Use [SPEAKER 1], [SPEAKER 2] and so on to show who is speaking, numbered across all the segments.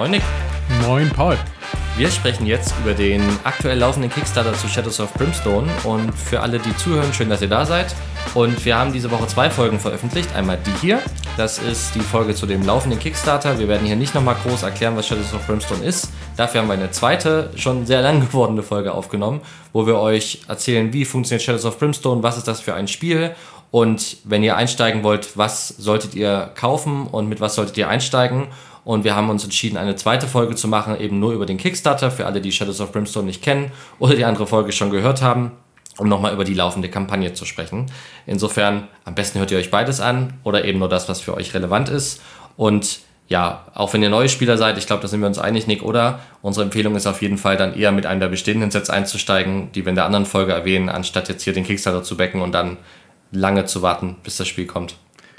[SPEAKER 1] Moin Nick.
[SPEAKER 2] Moin Paul.
[SPEAKER 1] Wir sprechen jetzt über den aktuell laufenden Kickstarter zu Shadows of Brimstone. Und für alle, die zuhören, schön, dass ihr da seid. Und wir haben diese Woche zwei Folgen veröffentlicht. Einmal die hier, das ist die Folge zu dem laufenden Kickstarter. Wir werden hier nicht nochmal groß erklären, was Shadows of Brimstone ist. Dafür haben wir eine zweite, schon sehr lang gewordene Folge aufgenommen, wo wir euch erzählen, wie funktioniert Shadows of Brimstone, was ist das für ein Spiel und wenn ihr einsteigen wollt, was solltet ihr kaufen und mit was solltet ihr einsteigen. Und wir haben uns entschieden, eine zweite Folge zu machen, eben nur über den Kickstarter, für alle, die Shadows of Brimstone nicht kennen oder die andere Folge schon gehört haben, um nochmal über die laufende Kampagne zu sprechen. Insofern, am besten hört ihr euch beides an oder eben nur das, was für euch relevant ist. Und ja, auch wenn ihr neue Spieler seid, ich glaube, da sind wir uns einig, Nick, oder? Unsere Empfehlung ist auf jeden Fall dann eher mit einem der bestehenden Sets einzusteigen, die wir in der anderen Folge erwähnen, anstatt jetzt hier den Kickstarter zu backen und dann lange zu warten, bis das Spiel kommt.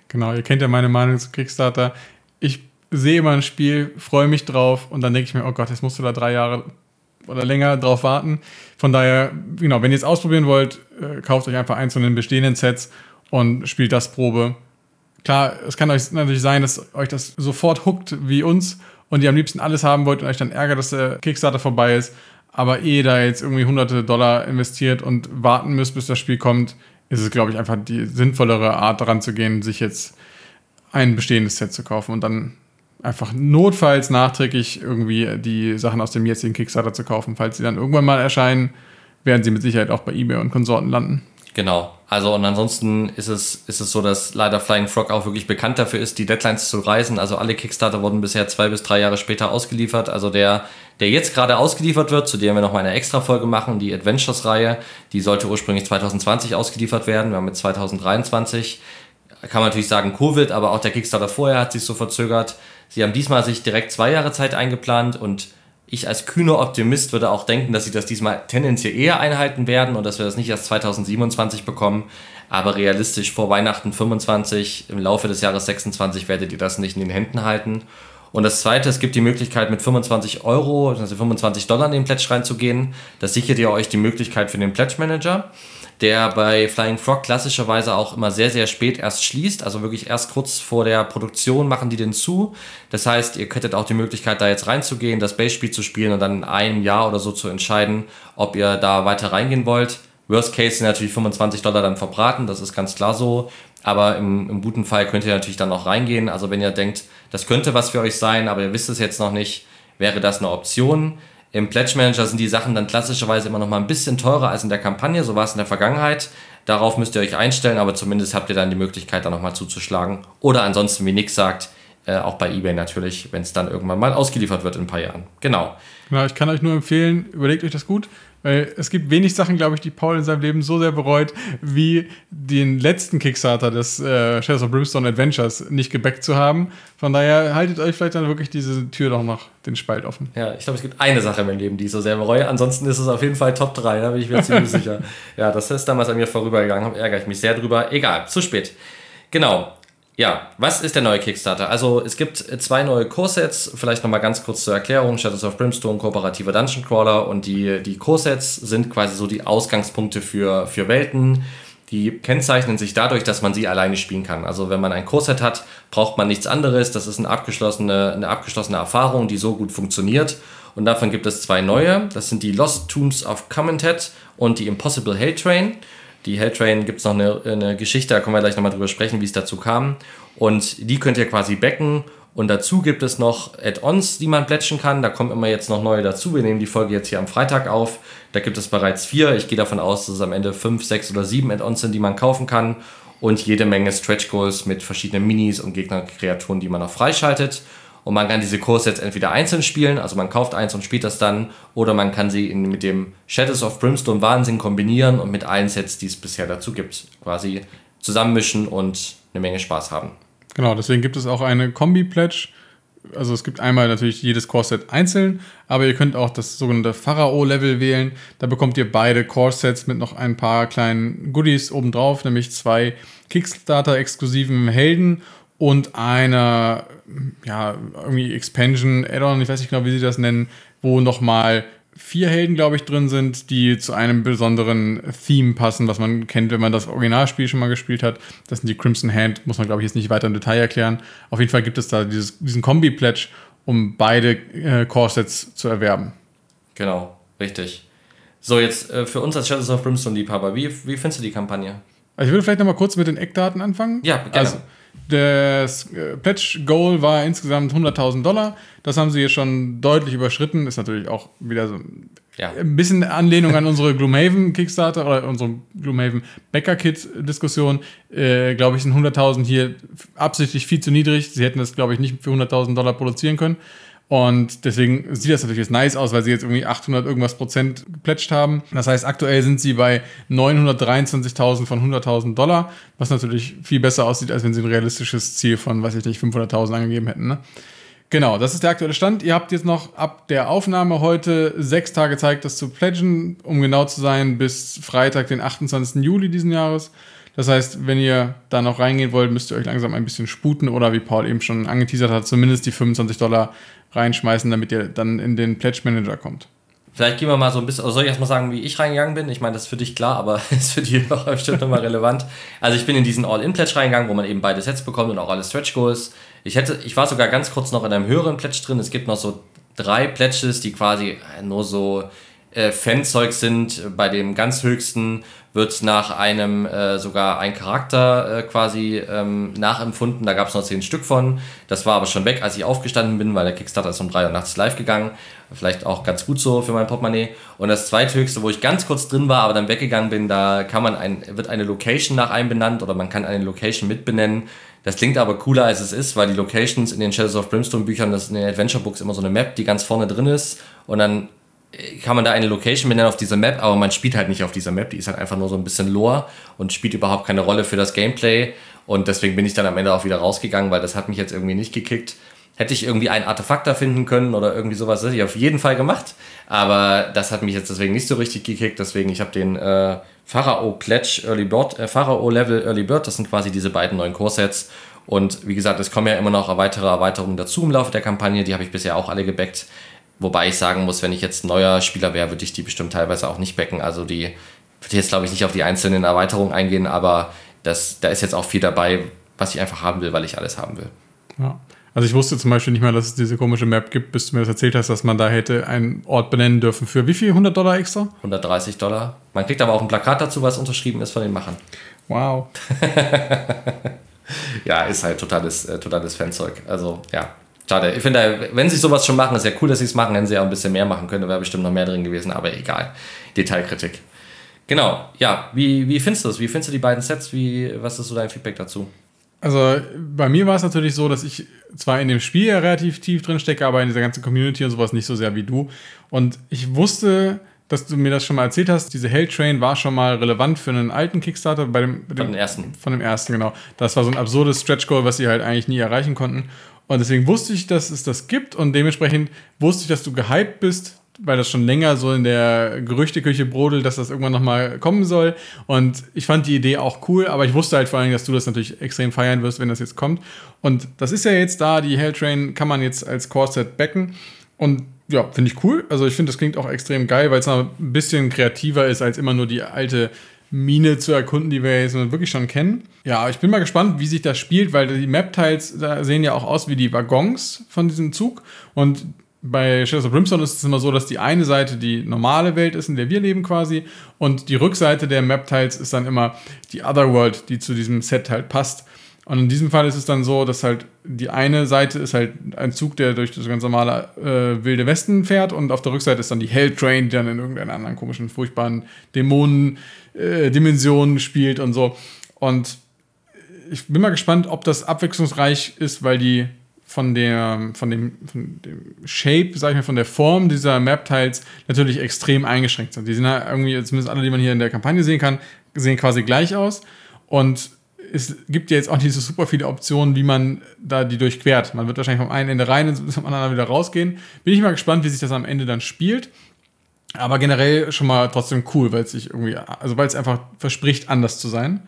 [SPEAKER 2] Genau, ihr kennt ja meine Meinung zu Kickstarter. Ich sehe immer ein Spiel, freue mich drauf und dann denke ich mir, oh Gott, jetzt musst du da drei Jahre oder länger drauf warten. Von daher, genau, wenn ihr es ausprobieren wollt, äh, kauft euch einfach eins von den bestehenden Sets und spielt das Probe. Klar, es kann euch natürlich sein, dass euch das sofort huckt wie uns und ihr am liebsten alles haben wollt und euch dann ärgert, dass der Kickstarter vorbei ist. Aber eh da jetzt irgendwie hunderte Dollar investiert und warten müsst, bis das Spiel kommt, ist es, glaube ich, einfach die sinnvollere Art daran zu gehen, sich jetzt ein bestehendes Set zu kaufen und dann einfach notfalls nachträglich irgendwie die Sachen aus dem jetzigen Kickstarter zu kaufen. Falls sie dann irgendwann mal erscheinen, werden sie mit Sicherheit auch bei eBay und Konsorten landen.
[SPEAKER 1] Genau. Also und ansonsten ist es, ist es so, dass leider Flying Frog auch wirklich bekannt dafür ist, die Deadlines zu reisen. Also alle Kickstarter wurden bisher zwei bis drei Jahre später ausgeliefert. Also der, der jetzt gerade ausgeliefert wird, zu dem wir nochmal eine extra Folge machen, die Adventures-Reihe, die sollte ursprünglich 2020 ausgeliefert werden. Wir haben mit 2023. Kann man natürlich sagen Covid, aber auch der Kickstarter vorher hat sich so verzögert. Sie haben diesmal sich direkt zwei Jahre Zeit eingeplant und ich als kühner Optimist würde auch denken, dass sie das diesmal tendenziell eher einhalten werden und dass wir das nicht erst 2027 bekommen. Aber realistisch vor Weihnachten 25, im Laufe des Jahres 26 werdet ihr das nicht in den Händen halten. Und das zweite, es gibt die Möglichkeit mit 25 Euro, also 25 Dollar in den Pledge reinzugehen. Das sichert ihr euch die Möglichkeit für den Pledge Manager der bei Flying Frog klassischerweise auch immer sehr, sehr spät erst schließt. Also wirklich erst kurz vor der Produktion machen die den zu. Das heißt, ihr könntet auch die Möglichkeit, da jetzt reinzugehen, das Base-Spiel zu spielen und dann in einem Jahr oder so zu entscheiden, ob ihr da weiter reingehen wollt. Worst Case sind natürlich 25 Dollar dann verbraten, das ist ganz klar so. Aber im, im guten Fall könnt ihr natürlich dann auch reingehen. Also wenn ihr denkt, das könnte was für euch sein, aber ihr wisst es jetzt noch nicht, wäre das eine Option. Im Pledge Manager sind die Sachen dann klassischerweise immer noch mal ein bisschen teurer als in der Kampagne, so war es in der Vergangenheit. Darauf müsst ihr euch einstellen, aber zumindest habt ihr dann die Möglichkeit, da nochmal zuzuschlagen. Oder ansonsten, wie Nick sagt, äh, auch bei eBay natürlich, wenn es dann irgendwann mal ausgeliefert wird in ein paar Jahren. Genau.
[SPEAKER 2] Genau, ich kann euch nur empfehlen, überlegt euch das gut. Weil es gibt wenig Sachen, glaube ich, die Paul in seinem Leben so sehr bereut, wie den letzten Kickstarter des äh, Shadows of Brimstone Adventures nicht gebackt zu haben. Von daher haltet euch vielleicht dann wirklich diese Tür doch noch den Spalt offen.
[SPEAKER 1] Ja, ich glaube, es gibt eine Sache in meinem Leben, die ich so sehr bereue. Ansonsten ist es auf jeden Fall Top 3, da bin ich mir ziemlich sicher. Ja, das ist damals an mir vorübergegangen, ärgere ich mich sehr drüber. Egal, zu spät. Genau. Ja, was ist der neue Kickstarter? Also es gibt zwei neue Core-Sets, vielleicht nochmal ganz kurz zur Erklärung. Shadows of Brimstone, kooperativer Dungeon Crawler und die, die Core-Sets sind quasi so die Ausgangspunkte für, für Welten. Die kennzeichnen sich dadurch, dass man sie alleine spielen kann. Also wenn man ein Core-Set hat, braucht man nichts anderes. Das ist eine abgeschlossene, eine abgeschlossene Erfahrung, die so gut funktioniert. Und davon gibt es zwei neue. Das sind die Lost Tombs of Commented und die Impossible Hell Train. Die Helltrain gibt es noch eine, eine, Geschichte, da können wir gleich nochmal drüber sprechen, wie es dazu kam. Und die könnt ihr quasi backen. Und dazu gibt es noch Add-ons, die man plätschen kann. Da kommen immer jetzt noch neue dazu. Wir nehmen die Folge jetzt hier am Freitag auf. Da gibt es bereits vier. Ich gehe davon aus, dass es am Ende fünf, sechs oder sieben Add-ons sind, die man kaufen kann. Und jede Menge Stretch Goals mit verschiedenen Minis und Gegnerkreaturen, die man noch freischaltet. Und man kann diese Kurssets entweder einzeln spielen, also man kauft eins und spielt das dann, oder man kann sie in, mit dem Shadows of Brimstone Wahnsinn kombinieren und mit allen Sets, die es bisher dazu gibt, quasi zusammenmischen und eine Menge Spaß haben.
[SPEAKER 2] Genau, deswegen gibt es auch eine Kombi-Pledge. Also es gibt einmal natürlich jedes Core-Set einzeln, aber ihr könnt auch das sogenannte Pharao-Level wählen. Da bekommt ihr beide Core-Sets mit noch ein paar kleinen Goodies obendrauf, nämlich zwei Kickstarter-exklusiven Helden und einer, ja, irgendwie Expansion Add-on, ich weiß nicht genau, wie sie das nennen, wo nochmal vier Helden, glaube ich, drin sind, die zu einem besonderen Theme passen, was man kennt, wenn man das Originalspiel schon mal gespielt hat. Das sind die Crimson Hand, muss man, glaube ich, jetzt nicht weiter im Detail erklären. Auf jeden Fall gibt es da dieses, diesen Kombi-Pledge um beide äh, Core-Sets zu erwerben.
[SPEAKER 1] Genau, richtig. So, jetzt äh, für uns als Shadows of Brimstone-Liebhaber, wie, wie findest du die Kampagne?
[SPEAKER 2] Also ich würde vielleicht nochmal kurz mit den Eckdaten anfangen.
[SPEAKER 1] Ja, gerne.
[SPEAKER 2] Also, das äh, Pledge Goal war insgesamt 100.000 Dollar. Das haben sie jetzt schon deutlich überschritten. Ist natürlich auch wieder so
[SPEAKER 1] Ja.
[SPEAKER 2] ein bisschen Anlehnung an unsere Gloomhaven Kickstarter oder unsere Gloomhaven Bäcker Kit Diskussion. Äh, glaube ich, sind 100.000 hier absichtlich viel zu niedrig. Sie hätten das, glaube ich, nicht für 100.000 Dollar produzieren können. Und deswegen sieht das natürlich jetzt nice aus, weil sie jetzt irgendwie 800 irgendwas Prozent geplätscht haben. Das heißt, aktuell sind sie bei 923.000 von 100.000 Dollar, was natürlich viel besser aussieht, als wenn sie ein realistisches Ziel von, weiß ich nicht, 500.000 angegeben hätten. Ne? Genau, das ist der aktuelle Stand. Ihr habt jetzt noch ab der Aufnahme heute sechs Tage Zeit, das zu pledgen, um genau zu sein, bis Freitag, den 28. Juli diesen Jahres. Das heißt, wenn ihr da noch reingehen wollt, müsst ihr euch langsam ein bisschen sputen oder wie Paul eben schon angeteasert hat, zumindest die 25 Dollar reinschmeißen, damit ihr dann in den Pledge Manager kommt.
[SPEAKER 1] Vielleicht gehen wir mal so ein bisschen, soll ich erstmal sagen, wie ich reingegangen bin? Ich meine, das ist für dich klar, aber ist für die auch bestimmt nochmal relevant. Also ich bin in diesen All-In-Pledge reingegangen, wo man eben beide Sets bekommt und auch alle Stretch Goals. Ich ich war sogar ganz kurz noch in einem höheren Pledge drin. Es gibt noch so drei Pledges, die quasi nur so äh, Fanzeug sind. Bei dem ganz höchsten wird nach einem äh, sogar ein Charakter äh, quasi ähm, nachempfunden. Da gab es noch zehn Stück von. Das war aber schon weg, als ich aufgestanden bin, weil der Kickstarter ist um drei Uhr nachts live gegangen. Vielleicht auch ganz gut so für mein Portemonnaie. Und das zweithöchste, wo ich ganz kurz drin war, aber dann weggegangen bin, da kann man ein, wird eine Location nach einem benannt oder man kann eine Location mitbenennen. Das klingt aber cooler, als es ist, weil die Locations in den Shadows of Brimstone Büchern, das in den Adventure Books immer so eine Map, die ganz vorne drin ist. Und dann kann man da eine Location benennen auf dieser Map, aber man spielt halt nicht auf dieser Map. Die ist halt einfach nur so ein bisschen Lore und spielt überhaupt keine Rolle für das Gameplay. Und deswegen bin ich dann am Ende auch wieder rausgegangen, weil das hat mich jetzt irgendwie nicht gekickt. Hätte ich irgendwie ein Artefakt da finden können oder irgendwie sowas, das hätte ich auf jeden Fall gemacht. Aber das hat mich jetzt deswegen nicht so richtig gekickt. Deswegen, ich habe den äh, Pharao Pledge Early Bird, äh, Pharao Level Early Bird, das sind quasi diese beiden neuen Core-Sets. Und wie gesagt, es kommen ja immer noch weitere Erweiterungen dazu im Laufe der Kampagne. Die habe ich bisher auch alle gebackt. Wobei ich sagen muss, wenn ich jetzt neuer Spieler wäre, würde ich die bestimmt teilweise auch nicht backen. Also die würde jetzt, glaube ich, nicht auf die einzelnen Erweiterungen eingehen, aber das, da ist jetzt auch viel dabei, was ich einfach haben will, weil ich alles haben will.
[SPEAKER 2] Ja. Also ich wusste zum Beispiel nicht mal, dass es diese komische Map gibt, bis du mir das erzählt hast, dass man da hätte einen Ort benennen dürfen. Für wie viel? 100 Dollar extra?
[SPEAKER 1] 130 Dollar. Man kriegt aber auch ein Plakat dazu, was unterschrieben ist von den Machern.
[SPEAKER 2] Wow.
[SPEAKER 1] ja, ist halt totales, äh, totales Fanzeug. Also, ja. Schade. Ich finde, wenn sie sowas schon machen, ist ja cool, dass sie es machen. Hätten sie ja auch ein bisschen mehr machen können, da wäre bestimmt noch mehr drin gewesen, aber egal. Detailkritik. Genau, ja. Wie, wie findest du das? Wie findest du die beiden Sets? Wie, was ist so dein Feedback dazu?
[SPEAKER 2] Also bei mir war es natürlich so, dass ich zwar in dem Spiel ja relativ tief drin stecke, aber in dieser ganzen Community und sowas nicht so sehr wie du. Und ich wusste, dass du mir das schon mal erzählt hast, diese Hell Train war schon mal relevant für einen alten Kickstarter, bei dem, bei dem
[SPEAKER 1] Von dem ersten.
[SPEAKER 2] Von dem ersten, genau. Das war so ein absurdes Stretch Goal, was sie halt eigentlich nie erreichen konnten. Und deswegen wusste ich, dass es das gibt und dementsprechend wusste ich, dass du gehypt bist, weil das schon länger so in der Gerüchteküche brodelt, dass das irgendwann nochmal kommen soll. Und ich fand die Idee auch cool, aber ich wusste halt vor allem, dass du das natürlich extrem feiern wirst, wenn das jetzt kommt. Und das ist ja jetzt da, die Helltrain kann man jetzt als Core-Set backen. Und ja, finde ich cool. Also ich finde, das klingt auch extrem geil, weil es noch ein bisschen kreativer ist, als immer nur die alte Mine zu erkunden, die wir jetzt wirklich schon kennen. Ja, ich bin mal gespannt, wie sich das spielt, weil die Map-Tiles da sehen ja auch aus wie die Waggons von diesem Zug. Und bei Shadows of Brimstone ist es immer so, dass die eine Seite die normale Welt ist, in der wir leben quasi, und die Rückseite der Map-Tiles ist dann immer die Otherworld, die zu diesem Set halt passt. Und in diesem Fall ist es dann so, dass halt die eine Seite ist halt ein Zug, der durch das ganz normale äh, Wilde Westen fährt und auf der Rückseite ist dann die Hell Train, die dann in irgendeiner anderen komischen, furchtbaren Dämonen-Dimensionen äh, spielt und so. Und ich bin mal gespannt, ob das abwechslungsreich ist, weil die von, der, von, dem, von dem Shape, sag ich mal, von der Form dieser Map-Tiles natürlich extrem eingeschränkt sind. Die sind halt irgendwie, zumindest alle, die man hier in der Kampagne sehen kann, sehen quasi gleich aus. Und es gibt ja jetzt auch nicht so super viele Optionen, wie man da die durchquert. Man wird wahrscheinlich vom einen Ende rein und vom anderen wieder rausgehen. Bin ich mal gespannt, wie sich das am Ende dann spielt. Aber generell schon mal trotzdem cool, weil es sich irgendwie, also weil es einfach verspricht, anders zu sein.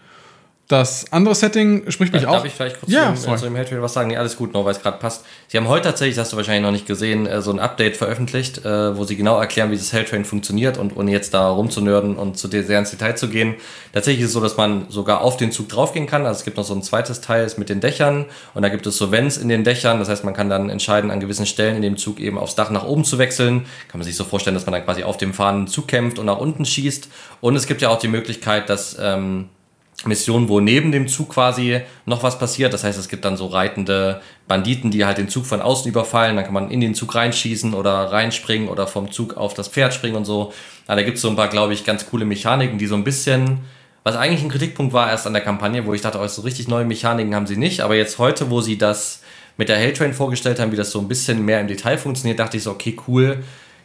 [SPEAKER 2] Das andere Setting spricht mich
[SPEAKER 1] Darf
[SPEAKER 2] auch.
[SPEAKER 1] Darf ich vielleicht kurz
[SPEAKER 2] Ja,
[SPEAKER 1] zu, dem, äh, zu dem Helltrail was sagen? Nee, alles gut, nur weil es gerade passt. Sie haben heute tatsächlich, das hast du wahrscheinlich noch nicht gesehen, äh, so ein Update veröffentlicht, äh, wo sie genau erklären, wie das Helltrain funktioniert und ohne jetzt da rumzunörden und zu sehr ins Detail zu gehen. Tatsächlich ist es so, dass man sogar auf den Zug draufgehen kann. Also es gibt noch so ein zweites Teil ist mit den Dächern und da gibt es so Vents in den Dächern. Das heißt, man kann dann entscheiden, an gewissen Stellen in dem Zug eben aufs Dach nach oben zu wechseln. Kann man sich so vorstellen, dass man dann quasi auf dem fahrenden Zug kämpft und nach unten schießt. Und es gibt ja auch die Möglichkeit, dass ähm, Missionen, wo neben dem Zug quasi noch was passiert. Das heißt, es gibt dann so reitende Banditen, die halt den Zug von außen überfallen. Dann kann man in den Zug reinschießen oder reinspringen oder vom Zug auf das Pferd springen und so. Ja, da gibt es so ein paar, glaube ich, ganz coole Mechaniken, die so ein bisschen, was eigentlich ein Kritikpunkt war erst an der Kampagne, wo ich dachte, oh, so richtig neue Mechaniken haben sie nicht. Aber jetzt heute, wo sie das mit der Helltrain vorgestellt haben, wie das so ein bisschen mehr im Detail funktioniert, dachte ich so, okay, cool.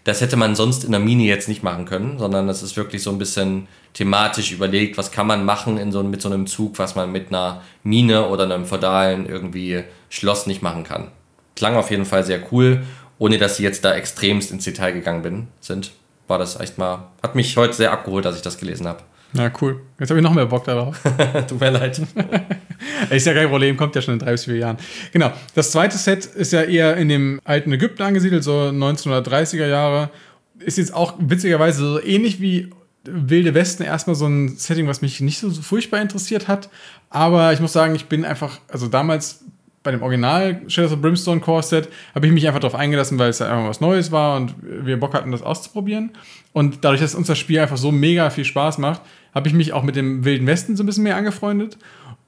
[SPEAKER 1] Das hätte man sonst in der Mini jetzt nicht machen können, sondern das ist wirklich so ein bisschen thematisch überlegt, was kann man machen in so, mit so einem Zug, was man mit einer Mine oder einem feudalen irgendwie Schloss nicht machen kann. Klang auf jeden Fall sehr cool, ohne dass sie jetzt da extremst ins Detail gegangen bin, sind. War das echt mal, hat mich heute sehr abgeholt, als ich das gelesen habe.
[SPEAKER 2] Ja, cool. Jetzt habe ich noch mehr Bock darauf.
[SPEAKER 1] Tut mir leid.
[SPEAKER 2] Ist ja kein Problem, kommt ja schon in drei bis vier Jahren. Genau. Das zweite Set ist ja eher in dem alten Ägypten angesiedelt, so 1930er Jahre. Ist jetzt auch witzigerweise so ähnlich wie Wilde Westen erstmal so ein Setting, was mich nicht so furchtbar interessiert hat. Aber ich muss sagen, ich bin einfach, also damals bei dem Original Shadows of Brimstone Core Set habe ich mich einfach darauf eingelassen, weil es einfach was Neues war und wir Bock hatten, das auszuprobieren. Und dadurch, dass uns das Spiel einfach so mega viel Spaß macht, habe ich mich auch mit dem Wilden Westen so ein bisschen mehr angefreundet.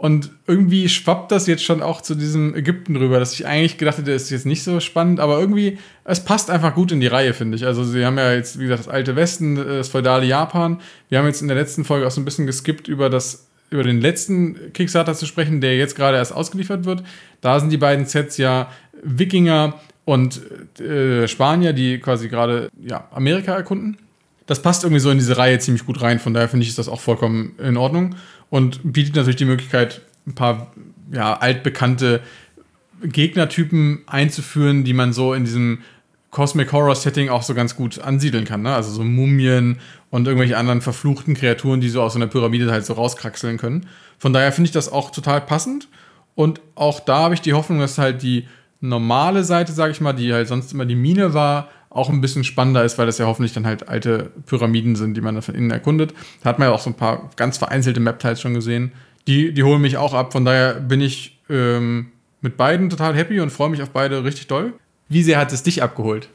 [SPEAKER 2] Und irgendwie schwappt das jetzt schon auch zu diesem Ägypten rüber, dass ich eigentlich gedacht hätte, das ist jetzt nicht so spannend, aber irgendwie, es passt einfach gut in die Reihe, finde ich. Also, sie haben ja jetzt, wie gesagt, das alte Westen, das feudale Japan. Wir haben jetzt in der letzten Folge auch so ein bisschen geskippt über das über den letzten Kickstarter zu sprechen, der jetzt gerade erst ausgeliefert wird. Da sind die beiden Sets ja Wikinger und äh, Spanier, die quasi gerade ja, Amerika erkunden. Das passt irgendwie so in diese Reihe ziemlich gut rein, von daher finde ich ist das auch vollkommen in Ordnung und bietet natürlich die Möglichkeit, ein paar ja, altbekannte Gegnertypen einzuführen, die man so in diesem Cosmic Horror Setting auch so ganz gut ansiedeln kann. Ne? Also so Mumien und irgendwelche anderen verfluchten Kreaturen, die so aus einer Pyramide halt so rauskraxeln können. Von daher finde ich das auch total passend. Und auch da habe ich die Hoffnung, dass halt die normale Seite, sage ich mal, die halt sonst immer die Mine war, auch ein bisschen spannender ist, weil das ja hoffentlich dann halt alte Pyramiden sind, die man da von innen erkundet. Da hat man ja auch so ein paar ganz vereinzelte Map-Teils schon gesehen. Die, die holen mich auch ab. Von daher bin ich ähm, mit beiden total happy und freue mich auf beide richtig doll. Wie sehr hat es dich abgeholt?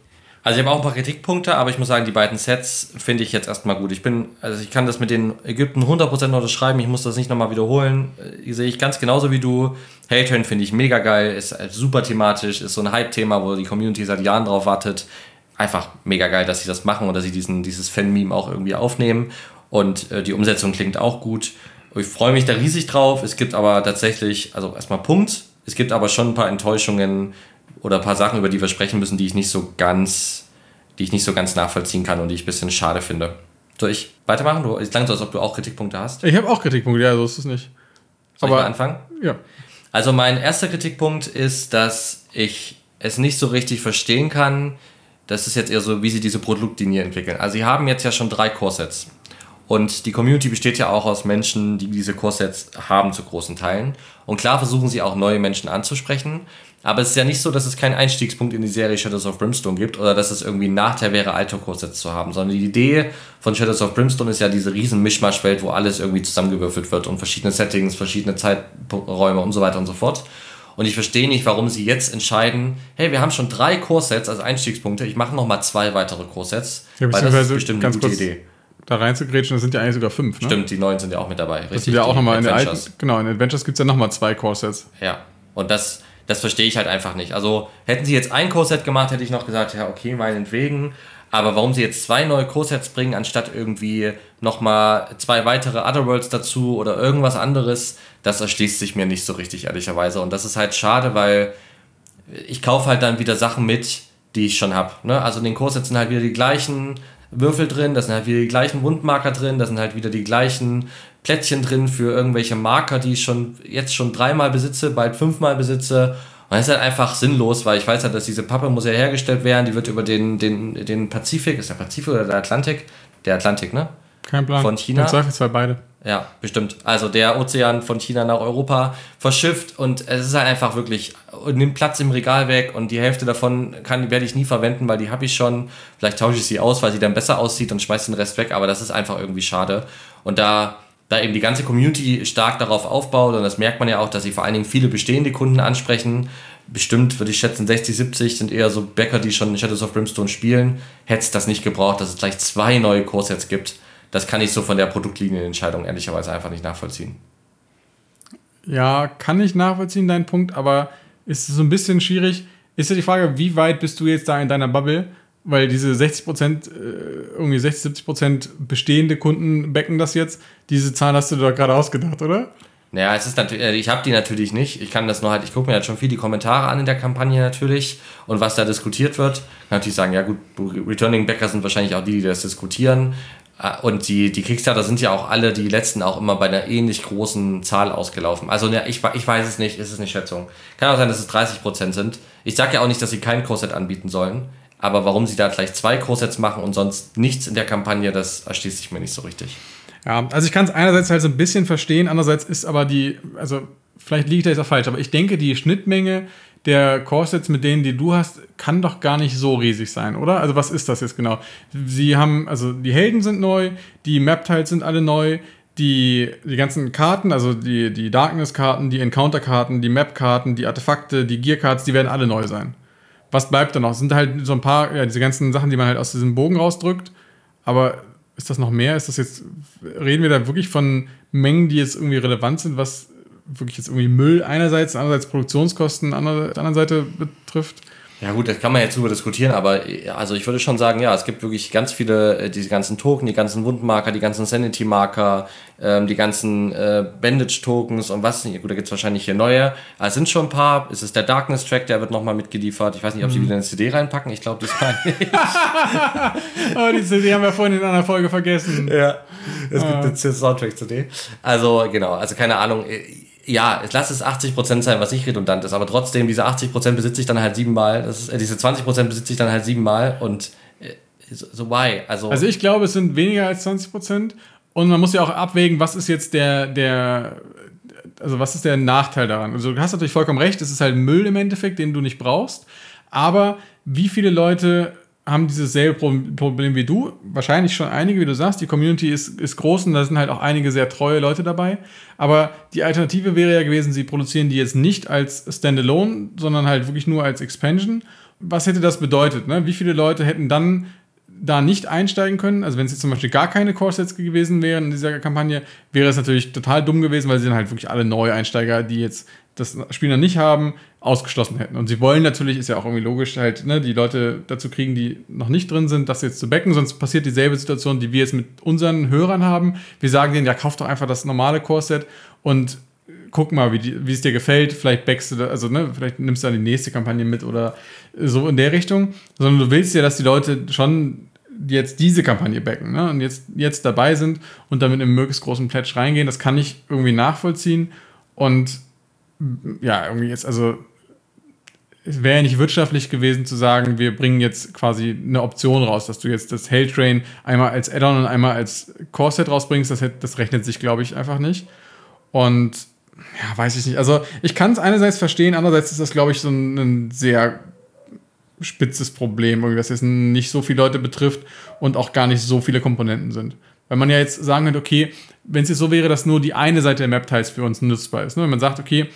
[SPEAKER 1] Also ich habe auch ein paar Kritikpunkte, aber ich muss sagen, die beiden Sets finde ich jetzt erstmal gut. Ich bin, also ich kann das mit den Ägypten 100% unterschreiben, ich muss das nicht nochmal wiederholen. Ich sehe ich ganz genauso wie du. Helltrain finde ich mega geil, ist super thematisch, ist so ein Hype-Thema, wo die Community seit Jahren drauf wartet. Einfach mega geil, dass sie das machen dass sie diesen, dieses Fan-Meme auch irgendwie aufnehmen. Und äh, die Umsetzung klingt auch gut. Ich freue mich da riesig drauf. Es gibt aber tatsächlich, also erstmal Punkt, es gibt aber schon ein paar Enttäuschungen, oder ein paar Sachen, über die wir sprechen müssen, die ich nicht so ganz, die ich nicht so ganz nachvollziehen kann und die ich ein bisschen schade finde. Soll ich weitermachen? Du, es klang so, als ob du auch Kritikpunkte hast.
[SPEAKER 2] Ich habe auch Kritikpunkte, ja, so ist es nicht.
[SPEAKER 1] Soll
[SPEAKER 2] Aber-
[SPEAKER 1] ich mal anfangen?
[SPEAKER 2] Ja.
[SPEAKER 1] Also mein erster Kritikpunkt ist, dass ich es nicht so richtig verstehen kann. Das ist jetzt eher so, wie sie diese Produktlinie entwickeln. Also sie haben jetzt ja schon drei Core-Sets. Und die Community besteht ja auch aus Menschen, die diese Core-Sets haben zu großen Teilen. Und klar versuchen sie auch neue Menschen anzusprechen. Aber es ist ja nicht so, dass es keinen Einstiegspunkt in die Serie Shadows of Brimstone gibt oder dass es irgendwie ein Nachteil wäre, alte Core-Sets zu haben. Sondern die Idee von Shadows of Brimstone ist ja diese riesen Mischmaschwelt, wo alles irgendwie zusammengewürfelt wird und verschiedene Settings, verschiedene Zeiträume und so weiter und so fort. Und ich verstehe nicht, warum sie jetzt entscheiden, hey, wir haben schon drei Core-Sets als Einstiegspunkte, ich mache nochmal zwei weitere Core-Sets,
[SPEAKER 2] Ja,
[SPEAKER 1] weil das ist bestimmt eine gute Idee.
[SPEAKER 2] Da reinzugrätschen, das sind ja eigentlich sogar fünf, ne?
[SPEAKER 1] Stimmt, die neuen sind ja auch mit dabei. Richtig,
[SPEAKER 2] Das sind ja auch nochmal in den
[SPEAKER 1] Adventures.
[SPEAKER 2] alten, genau, in Adventures gibt es ja nochmal zwei Core-Sets.
[SPEAKER 1] Ja, und das, das verstehe ich halt einfach nicht. Also hätten sie jetzt ein Core-Set gemacht, hätte ich noch gesagt, ja, okay, meinetwegen. Aber warum sie jetzt zwei neue Core-Sets bringen, anstatt irgendwie nochmal zwei weitere Otherworlds dazu oder irgendwas anderes, das erschließt sich mir nicht so richtig, ehrlicherweise. Und das ist halt schade, weil ich kaufe halt dann wieder Sachen mit, die ich schon habe. Ne? Also in den Core-Sets sind halt wieder die gleichen Würfel drin, da sind halt wieder die gleichen Wundmarker drin, da sind halt wieder die gleichen Plättchen drin für irgendwelche Marker, die ich schon jetzt schon dreimal besitze, bald fünfmal besitze. Und das ist halt einfach sinnlos, weil ich weiß halt, dass diese Pappe muss ja hergestellt werden, die wird über den, den, den Pazifik, ist der Pazifik oder der Atlantik? Der Atlantik, ne?
[SPEAKER 2] Kein Plan.
[SPEAKER 1] Von China?
[SPEAKER 2] Im Zweifelsfall beide.
[SPEAKER 1] Ja, bestimmt. Also der Ozean von China nach Europa verschifft und es ist halt einfach wirklich, nimmt Platz im Regal weg und die Hälfte davon kann, werde ich nie verwenden, weil die habe ich schon. Vielleicht tausche ich sie aus, weil sie dann besser aussieht und schmeiße den Rest weg, aber das ist einfach irgendwie schade. Und da, da eben die ganze Community stark darauf aufbaut und das merkt man ja auch, dass sie vor allen Dingen viele bestehende Kunden ansprechen. Bestimmt würde ich schätzen, 60, 70 sind eher so Bäcker, die schon Shadows of Brimstone spielen. Hätte es das nicht gebraucht, dass es gleich zwei neue Core-Sets gibt das kann ich so von der Produktlinienentscheidung ehrlicherweise einfach nicht nachvollziehen.
[SPEAKER 2] Ja, kann ich nachvollziehen, deinen Punkt, aber ist so ein bisschen schwierig. Ist ja die Frage, wie weit bist du jetzt da in deiner Bubble? Weil diese 60 Prozent, äh, irgendwie 60, 70 Prozent bestehende Kunden becken das jetzt. Diese Zahl hast du doch gerade ausgedacht, oder?
[SPEAKER 1] Naja, es ist natürlich, äh, ich habe die natürlich nicht. Ich kann das nur halt, ich gucke mir halt schon viel die Kommentare an in der Kampagne natürlich und was da diskutiert wird. Kann natürlich sagen, ja gut, Returning Backer sind wahrscheinlich auch die, die das diskutieren. Äh, und die, die Kickstarter sind ja auch alle, die letzten auch immer bei einer ähnlich großen Zahl ausgelaufen. Also ne, ich, ich weiß es nicht, ist es eine Schätzung. Kann auch sein, dass es 30% sind. Ich sage ja auch nicht, dass sie kein Core-Set anbieten sollen. Aber warum sie da gleich zwei Core-Sets machen und sonst nichts in der Kampagne, das erschließt sich mir nicht so richtig.
[SPEAKER 2] Ja, also ich kann es einerseits halt so ein bisschen verstehen, andererseits ist aber die, also vielleicht liege ich da jetzt auch falsch, aber ich denke, die Schnittmenge der Corsets mit denen, die du hast, kann doch gar nicht so riesig sein, oder? Also was ist das jetzt genau? Sie haben, also die Helden sind neu, die Map-Tiles sind alle neu, die, die ganzen Karten, also die, die Darkness-Karten, die Encounter-Karten, die Map-Karten, die Artefakte, die Gear-Cards, die werden alle neu sein. Was bleibt da noch? Sind halt so ein paar, ja, diese ganzen Sachen, die man halt aus diesem Bogen rausdrückt. Aber ist das noch mehr? Ist das jetzt, reden wir da wirklich von Mengen, die jetzt irgendwie relevant sind, was wirklich jetzt irgendwie Müll einerseits, andererseits Produktionskosten an der anderen Seite betrifft.
[SPEAKER 1] Ja gut, das kann man jetzt drüber diskutieren, aber also ich würde schon sagen, ja, es gibt wirklich ganz viele, äh, diese ganzen Token, die ganzen Wundmarker, die ganzen Sanity-Marker, ähm, die ganzen äh, Bandage-Tokens und was nicht. Gut, da gibt es wahrscheinlich hier neue. Aber es sind schon ein paar. Es ist der Darkness-Track, der wird nochmal mitgeliefert. Ich weiß nicht, ob sie mhm. wieder eine CD reinpacken. Ich glaube, das war nicht.
[SPEAKER 2] oh, die CD haben wir vorhin in einer Folge vergessen.
[SPEAKER 1] Ja, es gibt ah. eine Soundtrack-CD. Also genau, also keine Ahnung ja, lass es 80% sein, was nicht redundant ist, aber trotzdem, diese 80% besitze ich dann halt siebenmal, das ist, äh, diese 20% besitze ich dann halt siebenmal und äh, so, why?
[SPEAKER 2] Also, also ich glaube, es sind weniger als 20% und man muss ja auch abwägen, was ist jetzt der, der, also was ist der Nachteil daran? Also du hast natürlich vollkommen recht, es ist halt Müll im Endeffekt, den du nicht brauchst, aber wie viele Leute haben dieses selbe Problem wie du. Wahrscheinlich schon einige, wie du sagst. Die Community ist, ist groß und da sind halt auch einige sehr treue Leute dabei. Aber die Alternative wäre ja gewesen, sie produzieren die jetzt nicht als Standalone, sondern halt wirklich nur als Expansion. Was hätte das bedeutet? Ne? Wie viele Leute hätten dann da nicht einsteigen können? Also wenn es jetzt zum Beispiel gar keine Core-Sets gewesen wären in dieser Kampagne, wäre es natürlich total dumm gewesen, weil sie dann halt wirklich alle Neueinsteiger, die jetzt das Spiel noch nicht haben, ausgeschlossen hätten. Und sie wollen natürlich, ist ja auch irgendwie logisch, halt ne, die Leute dazu kriegen, die noch nicht drin sind, das jetzt zu backen. Sonst passiert dieselbe Situation, die wir jetzt mit unseren Hörern haben. Wir sagen denen, ja, kauf doch einfach das normale Core-Set und guck mal, wie, die, wie es dir gefällt. Vielleicht backst du, da, also ne, vielleicht nimmst du dann die nächste Kampagne mit oder so in der Richtung. Sondern du willst ja, dass die Leute schon jetzt diese Kampagne backen ne? und jetzt, jetzt dabei sind und damit in möglichst großen Pledge reingehen. Das kann ich irgendwie nachvollziehen. Und ja, irgendwie jetzt, also es wäre ja nicht wirtschaftlich gewesen zu sagen, wir bringen jetzt quasi eine Option raus, dass du jetzt das Helltrain einmal als Add-on und einmal als Core-Set rausbringst. Das, das rechnet sich, glaube ich, einfach nicht. Und ja, weiß ich nicht. Also ich kann es einerseits verstehen, andererseits ist das, glaube ich, so ein, ein sehr spitzes Problem, irgendwie, was jetzt nicht so viele Leute betrifft und auch gar nicht so viele Komponenten sind. Weil man ja jetzt sagen könnte, okay, wenn es jetzt so wäre, dass nur die eine Seite der Map-Tiles für uns nutzbar ist. Ne? Wenn man sagt, okay,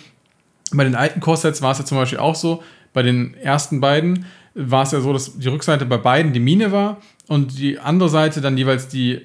[SPEAKER 2] bei den alten Core-Sets war es ja zum Beispiel auch so, bei den ersten beiden war es ja so, dass die Rückseite bei beiden die Mine war und die andere Seite dann jeweils die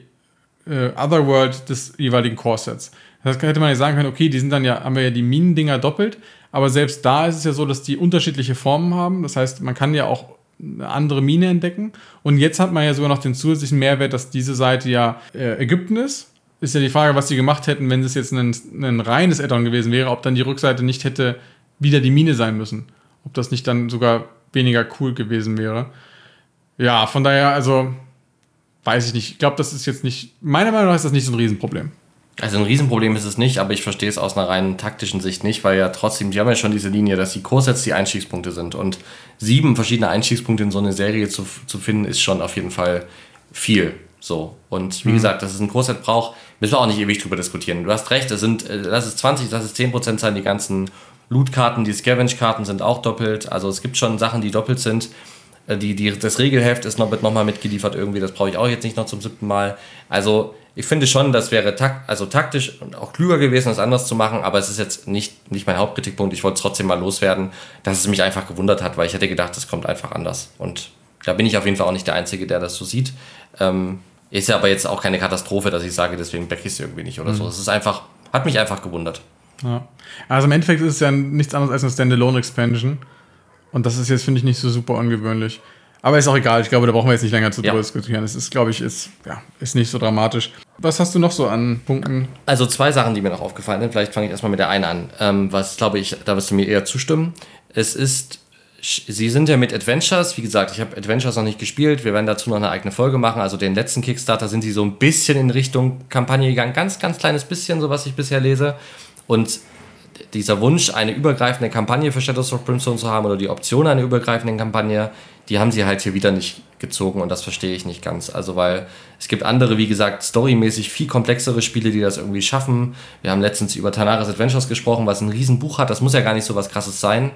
[SPEAKER 2] äh, Otherworld des jeweiligen Core-Sets. Das hätte man ja sagen können, okay, die sind dann ja, haben wir ja die Minendinger doppelt, aber selbst da ist es ja so, dass die unterschiedliche Formen haben. Das heißt, man kann ja auch eine andere Mine entdecken. Und jetzt hat man ja sogar noch den zusätzlichen Mehrwert, dass diese Seite ja äh, Ägypten ist ist ja die Frage, was sie gemacht hätten, wenn es jetzt ein, ein reines Addon gewesen wäre, ob dann die Rückseite nicht hätte wieder die Mine sein müssen. Ob das nicht dann sogar weniger cool gewesen wäre. Ja, von daher, also weiß ich nicht. Ich glaube, das ist jetzt nicht, meiner Meinung nach ist das nicht so ein Riesenproblem.
[SPEAKER 1] Also ein Riesenproblem ist es nicht, aber ich verstehe es aus einer rein taktischen Sicht nicht, weil ja trotzdem, die haben ja schon diese Linie, dass die Kurssets die Einstiegspunkte sind und sieben verschiedene Einstiegspunkte in so eine Serie zu, zu finden, ist schon auf jeden Fall viel. So. Und wie mhm. gesagt, dass es ein Pro-Set braucht, müssen wir auch nicht ewig drüber diskutieren. Du hast recht, es sind, äh, lass es 20, lass es 10% sein, die ganzen Loot-Karten, die Scavenge-Karten sind auch doppelt. Also es gibt schon Sachen, die doppelt sind. Äh, die, die, das Regelheft ist noch, wird nochmal mitgeliefert irgendwie, das brauche ich auch jetzt nicht noch zum siebten Mal. Also ich finde schon, das wäre takt, also taktisch und auch klüger gewesen, das anders zu machen, aber es ist jetzt nicht, nicht mein Hauptkritikpunkt. Ich wollte es trotzdem mal loswerden, dass es mich einfach gewundert hat, weil ich hätte gedacht, es kommt einfach anders. Und da bin ich auf jeden Fall auch nicht der Einzige, der das so sieht. Ähm, ist ja aber jetzt auch keine Katastrophe, dass ich sage, deswegen back ich es irgendwie nicht oder mhm. so. Es ist einfach, hat mich einfach gewundert.
[SPEAKER 2] Ja. Also im Endeffekt ist es ja nichts anderes als eine Standalone-Expansion. Und das ist jetzt, finde ich, nicht so super ungewöhnlich. Aber ist auch egal, ich glaube, da brauchen wir jetzt nicht länger zu ja. diskutieren. Es ist, glaube ich, ist, ja, ist nicht so dramatisch. Was hast du noch so an Punkten?
[SPEAKER 1] Also zwei Sachen, die mir noch aufgefallen sind. Vielleicht fange ich erstmal mit der einen an. Ähm, was, glaube ich, da wirst du mir eher zustimmen. Es ist, sie sind ja mit Adventures, wie gesagt, ich habe Adventures noch nicht gespielt. Wir werden dazu noch eine eigene Folge machen. Also den letzten Kickstarter sind sie so ein bisschen in Richtung Kampagne gegangen. Ganz, ganz kleines bisschen, so was ich bisher lese. Und dieser Wunsch, eine übergreifende Kampagne für Shadows of Brimstone zu haben oder die Option einer übergreifenden Kampagne, die haben sie halt hier wieder nicht gezogen und das verstehe ich nicht ganz. Also, weil es gibt andere, wie gesagt, storymäßig viel komplexere Spiele, die das irgendwie schaffen. Wir haben letztens über Tanaris Adventures gesprochen, was ein Riesenbuch hat. Das muss ja gar nicht so was krasses sein,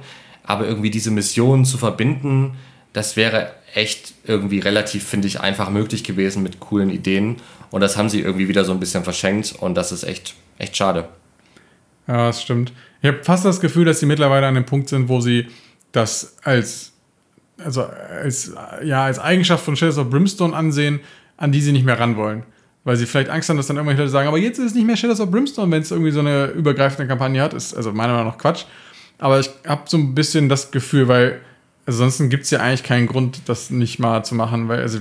[SPEAKER 1] aber irgendwie diese Mission zu verbinden, das wäre echt irgendwie relativ, finde ich, einfach möglich gewesen mit coolen Ideen. Und das haben sie irgendwie wieder so ein bisschen verschenkt und das ist echt, echt schade.
[SPEAKER 2] Ja, das stimmt. Ich habe fast das Gefühl, dass sie mittlerweile an dem Punkt sind, wo sie das als, also als, ja, als Eigenschaft von Shadows of Brimstone ansehen, an die sie nicht mehr ran wollen. Weil sie vielleicht Angst haben, dass dann irgendwelche Leute sagen, aber jetzt ist es nicht mehr Shadows of Brimstone, wenn es irgendwie so eine übergreifende Kampagne hat. Ist also meiner Meinung nach Quatsch. Aber ich habe so ein bisschen das Gefühl, weil ansonsten gibt es ja eigentlich keinen Grund, das nicht mal zu machen, weil, also,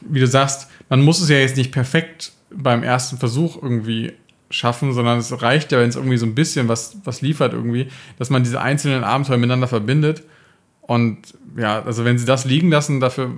[SPEAKER 2] wie du sagst, man muss es ja jetzt nicht perfekt beim ersten Versuch irgendwie schaffen, sondern es reicht ja, wenn es irgendwie so ein bisschen was, was liefert irgendwie, dass man diese einzelnen Abenteuer miteinander verbindet. Und ja, also wenn sie das liegen lassen, dafür,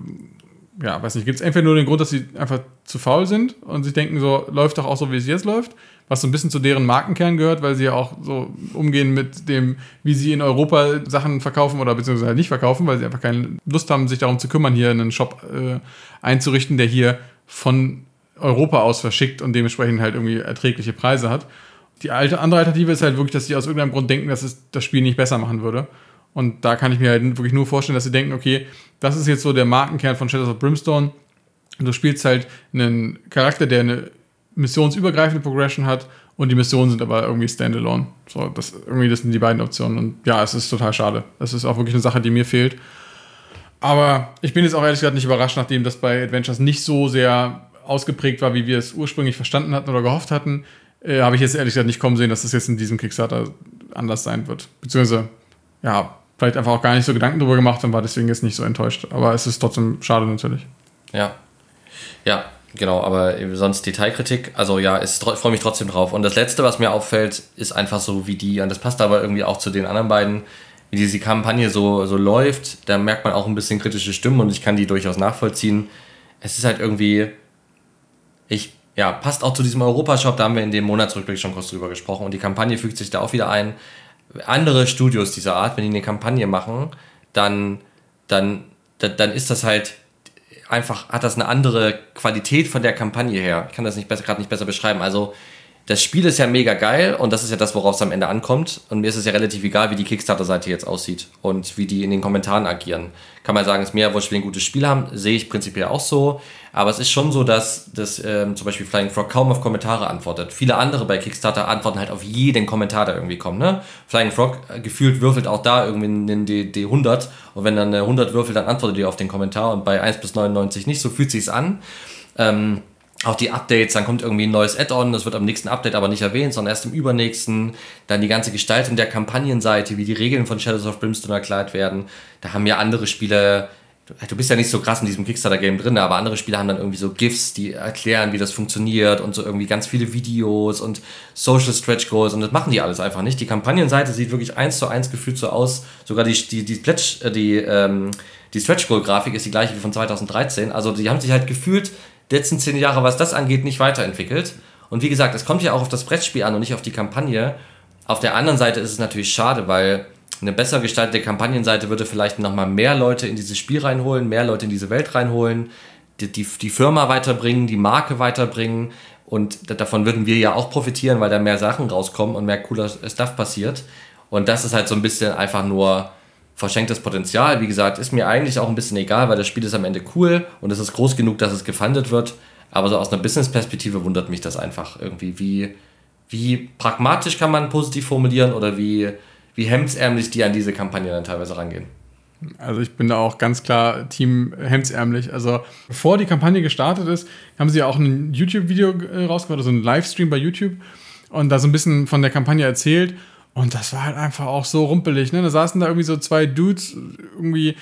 [SPEAKER 2] ja, weiß nicht, gibt es entweder nur den Grund, dass sie einfach zu faul sind und sich denken, so läuft doch auch so, wie es jetzt läuft, was so ein bisschen zu deren Markenkern gehört, weil sie ja auch so umgehen mit dem, wie sie in Europa Sachen verkaufen oder beziehungsweise nicht verkaufen, weil sie einfach keine Lust haben, sich darum zu kümmern, hier einen Shop äh, einzurichten, der hier von Europa aus verschickt und dementsprechend halt irgendwie erträgliche Preise hat. Die alte, andere Alternative ist halt wirklich, dass sie aus irgendeinem Grund denken, dass es das Spiel nicht besser machen würde. Und da kann ich mir halt wirklich nur vorstellen, dass sie denken, okay, das ist jetzt so der Markenkern von Shadows of Brimstone. Du spielst halt einen Charakter, der eine missionsübergreifende Progression hat und die Missionen sind aber irgendwie standalone. So, das, irgendwie, das sind die beiden Optionen. Und ja, es ist total schade. Das ist auch wirklich eine Sache, die mir fehlt. Aber ich bin jetzt auch ehrlich gesagt nicht überrascht, nachdem das bei Adventures nicht so sehr ausgeprägt war, wie wir es ursprünglich verstanden hatten oder gehofft hatten, äh, habe ich jetzt ehrlich gesagt nicht kommen sehen, dass das jetzt in diesem Kickstarter anders sein wird. Beziehungsweise, ja, vielleicht einfach auch gar nicht so Gedanken darüber gemacht und war deswegen jetzt nicht so enttäuscht. Aber es ist trotzdem schade natürlich.
[SPEAKER 1] Ja. Ja, genau, aber sonst Detailkritik, also ja, ich freue mich trotzdem drauf. Und das Letzte, was mir auffällt, ist einfach so wie die, und das passt aber irgendwie auch zu den anderen beiden, wie diese Kampagne so, so läuft, da merkt man auch ein bisschen kritische Stimmen und ich kann die durchaus nachvollziehen. Es ist halt irgendwie, ich, ja, passt auch zu diesem Europashop, da haben wir in dem Monatsrückblick schon kurz drüber gesprochen und die Kampagne fügt sich da auch wieder ein. Andere Studios dieser Art, wenn die eine Kampagne machen, dann, dann, dann ist das halt einfach, hat das eine andere Qualität von der Kampagne her. Ich kann das nicht gerade nicht besser beschreiben. Also, das Spiel ist ja mega geil und das ist ja das, worauf es am Ende ankommt. Und mir ist es ja relativ egal, wie die Kickstarter-Seite jetzt aussieht und wie die in den Kommentaren agieren. Kann man sagen, es ist mehr wurscht, wir ein gutes Spiel haben, sehe ich prinzipiell auch so. Aber es ist schon so, dass, dass ähm, zum Beispiel Flying Frog kaum auf Kommentare antwortet. Viele andere bei Kickstarter antworten halt auf jeden Kommentar, der irgendwie kommt. Ne? Flying Frog äh, gefühlt würfelt auch da irgendwie in die, die 100 und wenn dann eine 100 würfelt, dann antwortet ihr auf den Kommentar und bei 1 bis 99 nicht. So fühlt sich's an. Ähm, auch die Updates, dann kommt irgendwie ein neues Add-on, das wird am nächsten Update aber nicht erwähnt, sondern erst im übernächsten. Dann die ganze Gestaltung der Kampagnenseite, wie die Regeln von Shadows of Brimstone erklärt werden. Da haben ja andere Spiele, du bist ja nicht so krass in diesem Kickstarter-Game drin, aber andere Spiele haben dann irgendwie so GIFs, die erklären, wie das funktioniert und so irgendwie ganz viele Videos und Social Stretch Goals und das machen die alles einfach nicht. Die Kampagnenseite sieht wirklich eins zu eins gefühlt so aus. Sogar die, die, die, Pledge, äh, die, ähm, die Stretch Goal-Grafik ist die gleiche wie von 2013. Also die haben sich halt gefühlt letzten zehn Jahre, was das angeht, nicht weiterentwickelt. Und wie gesagt, es kommt ja auch auf das Brettspiel an und nicht auf die Kampagne. Auf der anderen Seite ist es natürlich schade, weil eine besser gestaltete Kampagnenseite würde vielleicht nochmal mehr Leute in dieses Spiel reinholen, mehr Leute in diese Welt reinholen. die, die, die Firma weiterbringen, die Marke weiterbringen. Und davon würden wir ja auch profitieren, weil da mehr Sachen rauskommen und mehr cooler Stuff passiert. Und das ist halt so ein bisschen einfach nur verschenktes Potenzial. Wie gesagt, ist mir eigentlich auch ein bisschen egal, weil das Spiel ist am Ende cool und es ist groß genug, dass es gefundet wird. Aber so aus einer Business-Perspektive wundert mich das einfach irgendwie. Wie, wie pragmatisch kann man positiv formulieren oder wie, wie hemdsärmlich die an diese Kampagne dann teilweise rangehen?
[SPEAKER 2] Also ich bin da auch ganz klar Team hemdsärmlich. Also bevor die Kampagne gestartet ist, haben sie ja auch ein YouTube-Video äh, rausgebracht, also ein Livestream bei YouTube und da so ein bisschen von der Kampagne erzählt. Und das war halt einfach auch so rumpelig. Ne? Da saßen da irgendwie so zwei Dudes, irgendwie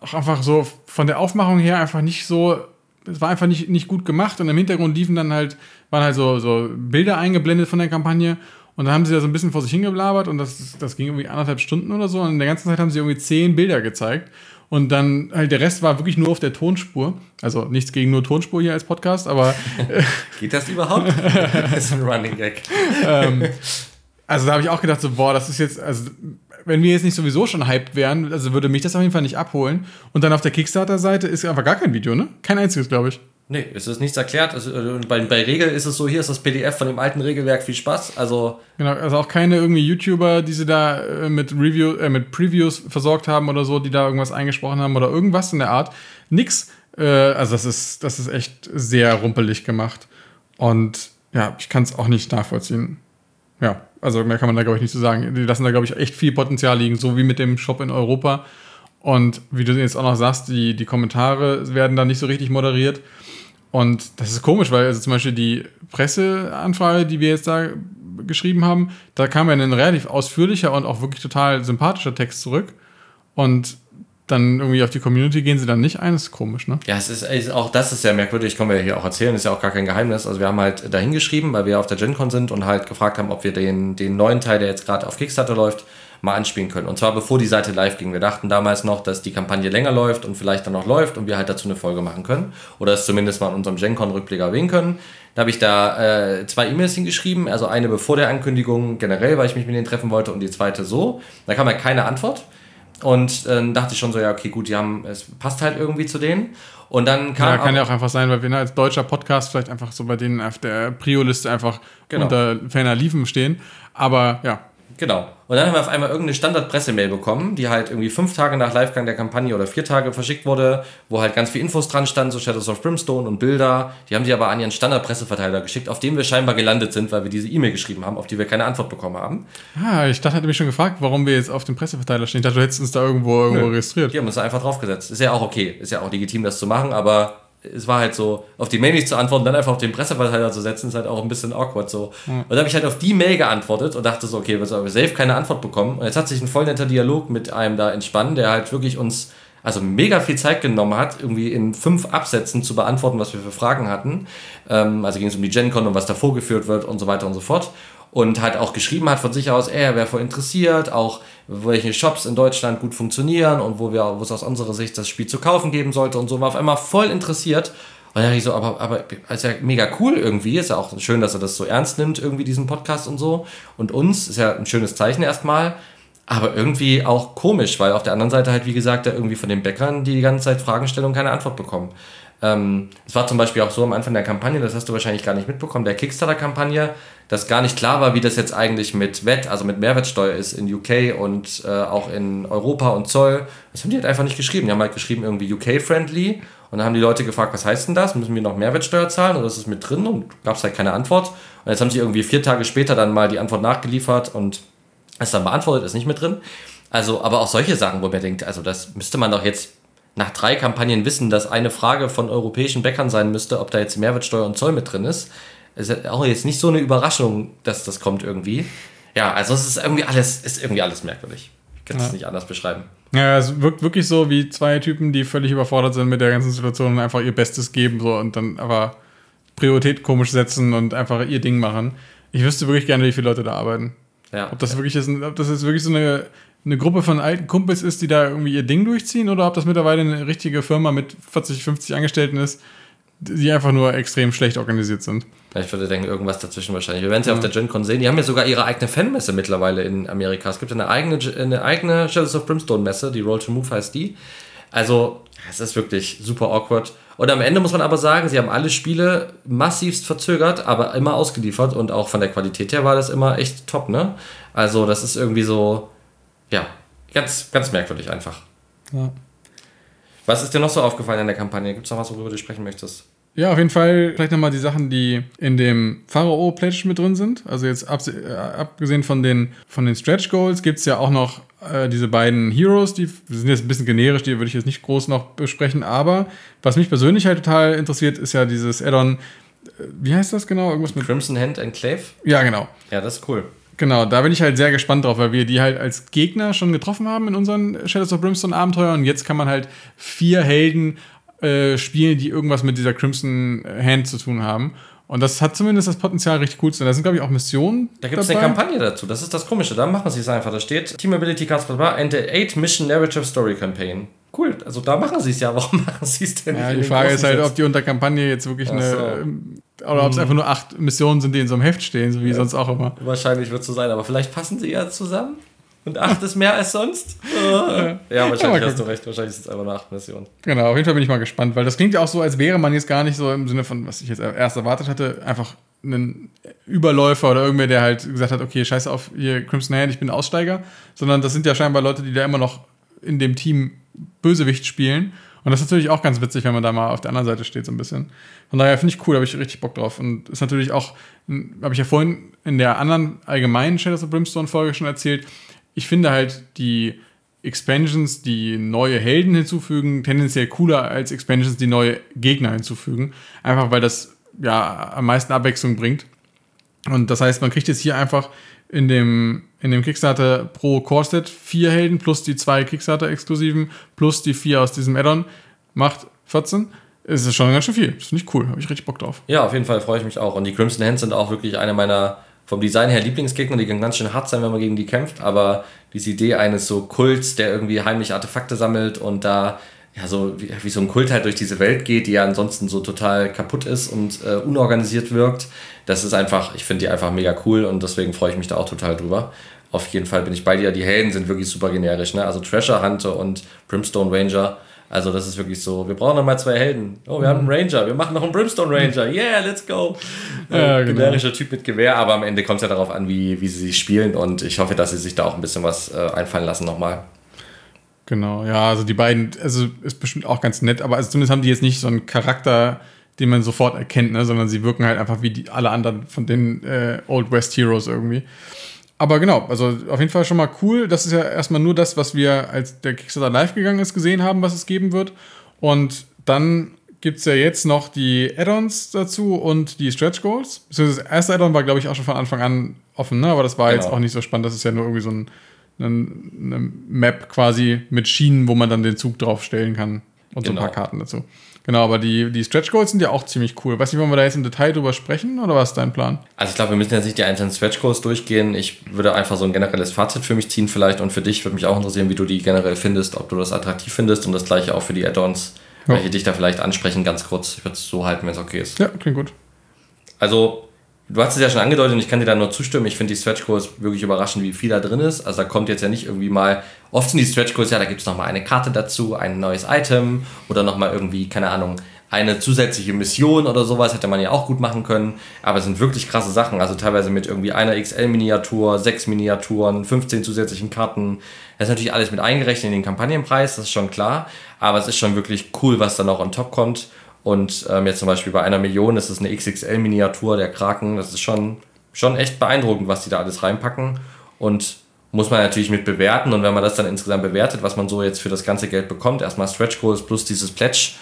[SPEAKER 2] auch einfach so von der Aufmachung her einfach nicht so, es war einfach nicht, nicht gut gemacht. Und im Hintergrund liefen dann halt, waren halt so, so Bilder eingeblendet von der Kampagne. Und dann haben sie da so ein bisschen vor sich hingeblabert und das, das ging irgendwie anderthalb Stunden oder so. Und in der ganzen Zeit haben sie irgendwie zehn Bilder gezeigt. Und dann halt der Rest war wirklich nur auf der Tonspur. Also nichts gegen nur Tonspur hier als Podcast, aber.
[SPEAKER 1] Geht das überhaupt? das ist ein Running Gag.
[SPEAKER 2] ähm, also da habe ich auch gedacht, so, boah, das ist jetzt, also wenn wir jetzt nicht sowieso schon hyped wären, also würde mich das auf jeden Fall nicht abholen. Und dann auf der Kickstarter-Seite ist einfach gar kein Video, ne? Kein einziges, glaube ich.
[SPEAKER 1] Nee, es ist nichts erklärt. Also, bei, bei Regel ist es so, hier ist das PDF von dem alten Regelwerk, viel Spaß. Also
[SPEAKER 2] genau, also auch keine irgendwie YouTuber, die sie da äh, mit Review, äh, mit Previews versorgt haben oder so, die da irgendwas eingesprochen haben oder irgendwas in der Art. Nix. Äh, also das ist, das ist echt sehr rumpelig gemacht. Und ja, ich kann es auch nicht nachvollziehen. Ja, also mehr kann man da, glaube ich, nicht so sagen. Die lassen da, glaube ich, echt viel Potenzial liegen, so wie mit dem Shop in Europa. Und wie du jetzt auch noch sagst, die, die Kommentare werden da nicht so richtig moderiert. Und das ist komisch, weil also zum Beispiel die Presseanfrage, die wir jetzt da geschrieben haben, da kam ja ein relativ ausführlicher und auch wirklich total sympathischer Text zurück. Und dann irgendwie auf die Community gehen sie dann nicht ein, das ist komisch, ne?
[SPEAKER 1] Ja, es ist, ist auch das ist ja merkwürdig, können wir hier auch erzählen, ist ja auch gar kein Geheimnis. Also wir haben halt dahin geschrieben, weil wir auf der GenCon sind und halt gefragt haben, ob wir den, den neuen Teil, der jetzt gerade auf Kickstarter läuft, mal anspielen können. Und zwar bevor die Seite live ging. Wir dachten damals noch, dass die Kampagne länger läuft und vielleicht dann noch läuft und wir halt dazu eine Folge machen können. Oder es zumindest mal in unserem GenCon-Rückblick erwähnen können. Da habe ich da äh, zwei E-Mails hingeschrieben, also eine bevor der Ankündigung generell, weil ich mich mit denen treffen wollte und die zweite so. Da kam halt keine Antwort. Und dann äh, dachte ich schon so, ja, okay, gut, die haben, es passt halt irgendwie zu denen. Und dann
[SPEAKER 2] kam. Ja, kann ja auch einfach sein, weil wir als deutscher Podcast vielleicht einfach so bei denen auf der Prio-Liste einfach genau. unter ferner Liefen stehen. Aber ja,
[SPEAKER 1] Genau. Und dann haben wir auf einmal irgendeine Standard-Pressemail bekommen, die halt irgendwie fünf Tage nach Livegang der Kampagne oder vier Tage verschickt wurde, wo halt ganz viel Infos dran standen, so Shadows of Brimstone und Bilder. Die haben sie aber an ihren Standard-Presseverteiler geschickt, auf dem wir scheinbar gelandet sind, weil wir diese E-Mail geschrieben haben, auf die wir keine Antwort bekommen haben.
[SPEAKER 2] Ah, ich dachte, hätte mich schon gefragt, warum wir jetzt auf dem Presseverteiler stehen. Ich dachte, du hättest uns da irgendwo, irgendwo registriert.
[SPEAKER 1] Die haben uns da einfach draufgesetzt. Ist ja auch okay. Ist ja auch legitim, das zu machen, aber es war halt so, auf die Mail nicht zu antworten, dann einfach auf den Presseverteiler zu setzen, ist halt auch ein bisschen awkward so. Mhm. Und dann habe ich halt auf die Mail geantwortet und dachte so, okay, wir haben safe keine Antwort bekommen. Und jetzt hat sich ein voll netter Dialog mit einem da entspannt, der halt wirklich uns also mega viel Zeit genommen hat, irgendwie in fünf Absätzen zu beantworten, was wir für Fragen hatten. Ähm, also ging es um die GenCon und was da vorgeführt wird und so weiter und so fort und halt auch geschrieben hat von sich aus, ey, er wäre voll interessiert, auch welche Shops in Deutschland gut funktionieren und wo wir, wo es aus unserer Sicht das Spiel zu kaufen geben sollte und so, war auf einmal voll interessiert. Und dann dachte ich so, aber, aber ist ja mega cool irgendwie, ist ja auch schön, dass er das so ernst nimmt, irgendwie diesen Podcast und so. Und uns ist ja ein schönes Zeichen erstmal, aber irgendwie auch komisch, weil auf der anderen Seite halt, wie gesagt, da irgendwie von den Bäckern, die die ganze Zeit Fragen stellen und keine Antwort bekommen. Ähm, es war zum Beispiel auch so am Anfang der Kampagne, das hast du wahrscheinlich gar nicht mitbekommen, der Kickstarter-Kampagne, dass gar nicht klar war, wie das jetzt eigentlich mit Wett, also mit Mehrwertsteuer ist in UK und äh, auch in Europa und Zoll. Das haben die halt einfach nicht geschrieben. Die haben halt geschrieben irgendwie UK-friendly und dann haben die Leute gefragt, was heißt denn das? Müssen wir noch Mehrwertsteuer zahlen oder ist es mit drin? Und gab es halt keine Antwort. Und jetzt haben sie irgendwie vier Tage später dann mal die Antwort nachgeliefert und es dann beantwortet, ist nicht mit drin. Also, aber auch solche Sachen, wo man denkt, also das müsste man doch jetzt nach drei Kampagnen wissen, dass eine Frage von europäischen Bäckern sein müsste, ob da jetzt Mehrwertsteuer und Zoll mit drin ist. Ist auch jetzt nicht so eine Überraschung, dass das kommt irgendwie. Ja, also es ist irgendwie alles, ist irgendwie alles merkwürdig. Ich kann es ja. nicht anders beschreiben.
[SPEAKER 2] Ja, es wirkt wirklich so wie zwei Typen, die völlig überfordert sind mit der ganzen Situation und einfach ihr Bestes geben so und dann aber Priorität komisch setzen und einfach ihr Ding machen. Ich wüsste wirklich gerne, wie viele Leute da arbeiten. Ja. Ob das wirklich ist, ob das jetzt wirklich so eine eine Gruppe von alten Kumpels ist, die da irgendwie ihr Ding durchziehen oder ob das mittlerweile eine richtige Firma mit 40, 50 Angestellten ist, die einfach nur extrem schlecht organisiert sind.
[SPEAKER 1] ich würde denken, irgendwas dazwischen wahrscheinlich. Wir werden sie ja. auf der GenCon sehen. Die haben ja sogar ihre eigene Fanmesse mittlerweile in Amerika. Es gibt eine eigene, eine eigene Shadows of Brimstone Messe, die Roll to Move heißt die. Also. Es ist wirklich super awkward. Und am Ende muss man aber sagen, sie haben alle Spiele massivst verzögert, aber immer ausgeliefert und auch von der Qualität her war das immer echt top, ne? Also, das ist irgendwie so, ja, ganz, ganz merkwürdig einfach. Ja. Was ist dir noch so aufgefallen in der Kampagne? Gibt es noch was, worüber du sprechen möchtest?
[SPEAKER 2] Ja, auf jeden Fall vielleicht nochmal die Sachen, die in dem Pharao-Pledge mit drin sind. Also jetzt äh, abgesehen von den, von den Stretch Goals gibt es ja auch noch äh, diese beiden Heroes, die sind jetzt ein bisschen generisch, die würde ich jetzt nicht groß noch besprechen, aber was mich persönlich halt total interessiert, ist ja dieses Add-on, äh, wie heißt das genau?
[SPEAKER 1] Irgendwas mit Crimson Hand Enclave?
[SPEAKER 2] Ja, genau.
[SPEAKER 1] Ja, das ist cool.
[SPEAKER 2] Genau, da bin ich halt sehr gespannt drauf, weil wir die halt als Gegner schon getroffen haben in unseren Shadows of Brimstone Abenteuern und jetzt kann man halt vier Helden äh, spielen, die irgendwas mit dieser Crimson Hand zu tun haben. Und das hat zumindest das Potenzial, richtig cool zu sein. Da sind, glaube ich, auch Missionen.
[SPEAKER 1] Da gibt es eine Kampagne dazu. Das ist das Komische. Da machen sie es einfach. Da steht Team Ability Cards and the 8 Mission Narrative Story Campaign. Cool. Also da machen sie es ja. Warum machen sie es denn
[SPEAKER 2] ja, nicht? Die Frage ist halt, ob die unter Kampagne jetzt wirklich Ach eine. Oder ob es hm. einfach nur acht Missionen sind, die in so einem Heft stehen, so wie ja. sonst auch immer.
[SPEAKER 1] Wahrscheinlich wird es so sein, aber vielleicht passen sie ja zusammen. Und acht ist mehr als sonst? ja, wahrscheinlich ja, hast du recht. Wahrscheinlich ist es einfach eine acht Mission.
[SPEAKER 2] Genau, auf jeden Fall bin ich mal gespannt, weil das klingt ja auch so, als wäre man jetzt gar nicht so im Sinne von, was ich jetzt erst erwartet hatte, einfach ein Überläufer oder irgendwer, der halt gesagt hat, okay, scheiße auf hier Crimson Hand, ich bin Aussteiger, sondern das sind ja scheinbar Leute, die da immer noch in dem Team Bösewicht spielen. Und das ist natürlich auch ganz witzig, wenn man da mal auf der anderen Seite steht, so ein bisschen. Von daher finde ich cool, habe ich richtig Bock drauf. Und ist natürlich auch, habe ich ja vorhin in der anderen allgemeinen Shadows of Brimstone Folge schon erzählt, ich finde halt die Expansions, die neue Helden hinzufügen, tendenziell cooler als Expansions, die neue Gegner hinzufügen. Einfach weil das ja am meisten Abwechslung bringt. Und das heißt, man kriegt jetzt hier einfach in dem, in dem Kickstarter pro Core-Set vier Helden plus die zwei Kickstarter-Exklusiven plus die vier aus diesem Add-on macht 14. Es ist schon ganz schön viel. Das finde ich cool. Habe ich richtig Bock drauf.
[SPEAKER 1] Ja, auf jeden Fall freue ich mich auch. Und die Crimson Hands sind auch wirklich eine meiner vom Design her Lieblingsgegner, die können ganz schön hart sein, wenn man gegen die kämpft, aber diese Idee eines so Kults, der irgendwie heimlich Artefakte sammelt und da ja so wie, wie so ein Kult halt durch diese Welt geht, die ja ansonsten so total kaputt ist und äh, unorganisiert wirkt, das ist einfach, ich finde die einfach mega cool und deswegen freue ich mich da auch total drüber. Auf jeden Fall bin ich bei dir. Die Helden sind wirklich super generisch, ne? Also Treasure Hunter und Brimstone Ranger also das ist wirklich so, wir brauchen noch mal zwei Helden. Oh, wir haben einen Ranger, wir machen noch einen Brimstone Ranger. Yeah, let's go. Ja, äh, genau. Generischer Typ mit Gewehr, aber am Ende kommt es ja darauf an, wie, wie sie sich spielen und ich hoffe, dass sie sich da auch ein bisschen was äh, einfallen lassen nochmal.
[SPEAKER 2] Genau, ja, also die beiden, also ist bestimmt auch ganz nett, aber also zumindest haben die jetzt nicht so einen Charakter, den man sofort erkennt, ne, sondern sie wirken halt einfach wie die, alle anderen von den äh, Old West Heroes irgendwie. Aber genau, also auf jeden Fall schon mal cool. Das ist ja erstmal nur das, was wir, als der Kickstarter live gegangen ist, gesehen haben, was es geben wird. Und dann gibt es ja jetzt noch die Add-ons dazu und die Stretch Goals. Das erste Add-on war, glaube ich, auch schon von Anfang an offen, ne? aber das war genau. jetzt auch nicht so spannend. Das ist ja nur irgendwie so ein, eine Map quasi mit Schienen, wo man dann den Zug draufstellen kann und genau. so ein paar genau. Karten dazu. Genau, aber die, die Stretch Goals sind ja auch ziemlich cool. Weiß nicht, wollen wir da jetzt im Detail drüber sprechen oder was ist dein Plan?
[SPEAKER 1] Also ich glaube, wir müssen jetzt nicht die einzelnen Stretch Goals durchgehen. Ich würde einfach so ein generelles Fazit für mich ziehen vielleicht und für dich würde mich auch interessieren, wie du die generell findest, ob du das attraktiv findest und das gleiche auch für die Add-ons, ja. welche dich da vielleicht ansprechen, ganz kurz. Ich würde es so halten, wenn es okay ist.
[SPEAKER 2] Ja, klingt gut.
[SPEAKER 1] Also Du hast es ja schon angedeutet und ich kann dir da nur zustimmen. Ich finde die Stretch Goals wirklich überraschend, wie viel da drin ist. Also da kommt jetzt ja nicht irgendwie mal, oft sind die Stretch Goals, ja, da gibt es nochmal eine Karte dazu, ein neues Item oder nochmal irgendwie, keine Ahnung, eine zusätzliche Mission oder sowas hätte man ja auch gut machen können. Aber es sind wirklich krasse Sachen. Also teilweise mit irgendwie einer XL-Miniatur, sechs Miniaturen, 15 zusätzlichen Karten. Das ist natürlich alles mit eingerechnet in den Kampagnenpreis, das ist schon klar. Aber es ist schon wirklich cool, was da noch on top kommt. Und ähm, jetzt zum Beispiel bei einer Million ist es eine XXL-Miniatur der Kraken. Das ist schon, schon echt beeindruckend, was die da alles reinpacken. Und muss man natürlich mit bewerten. Und wenn man das dann insgesamt bewertet, was man so jetzt für das ganze Geld bekommt, erstmal Stretch Goals plus dieses Pledge,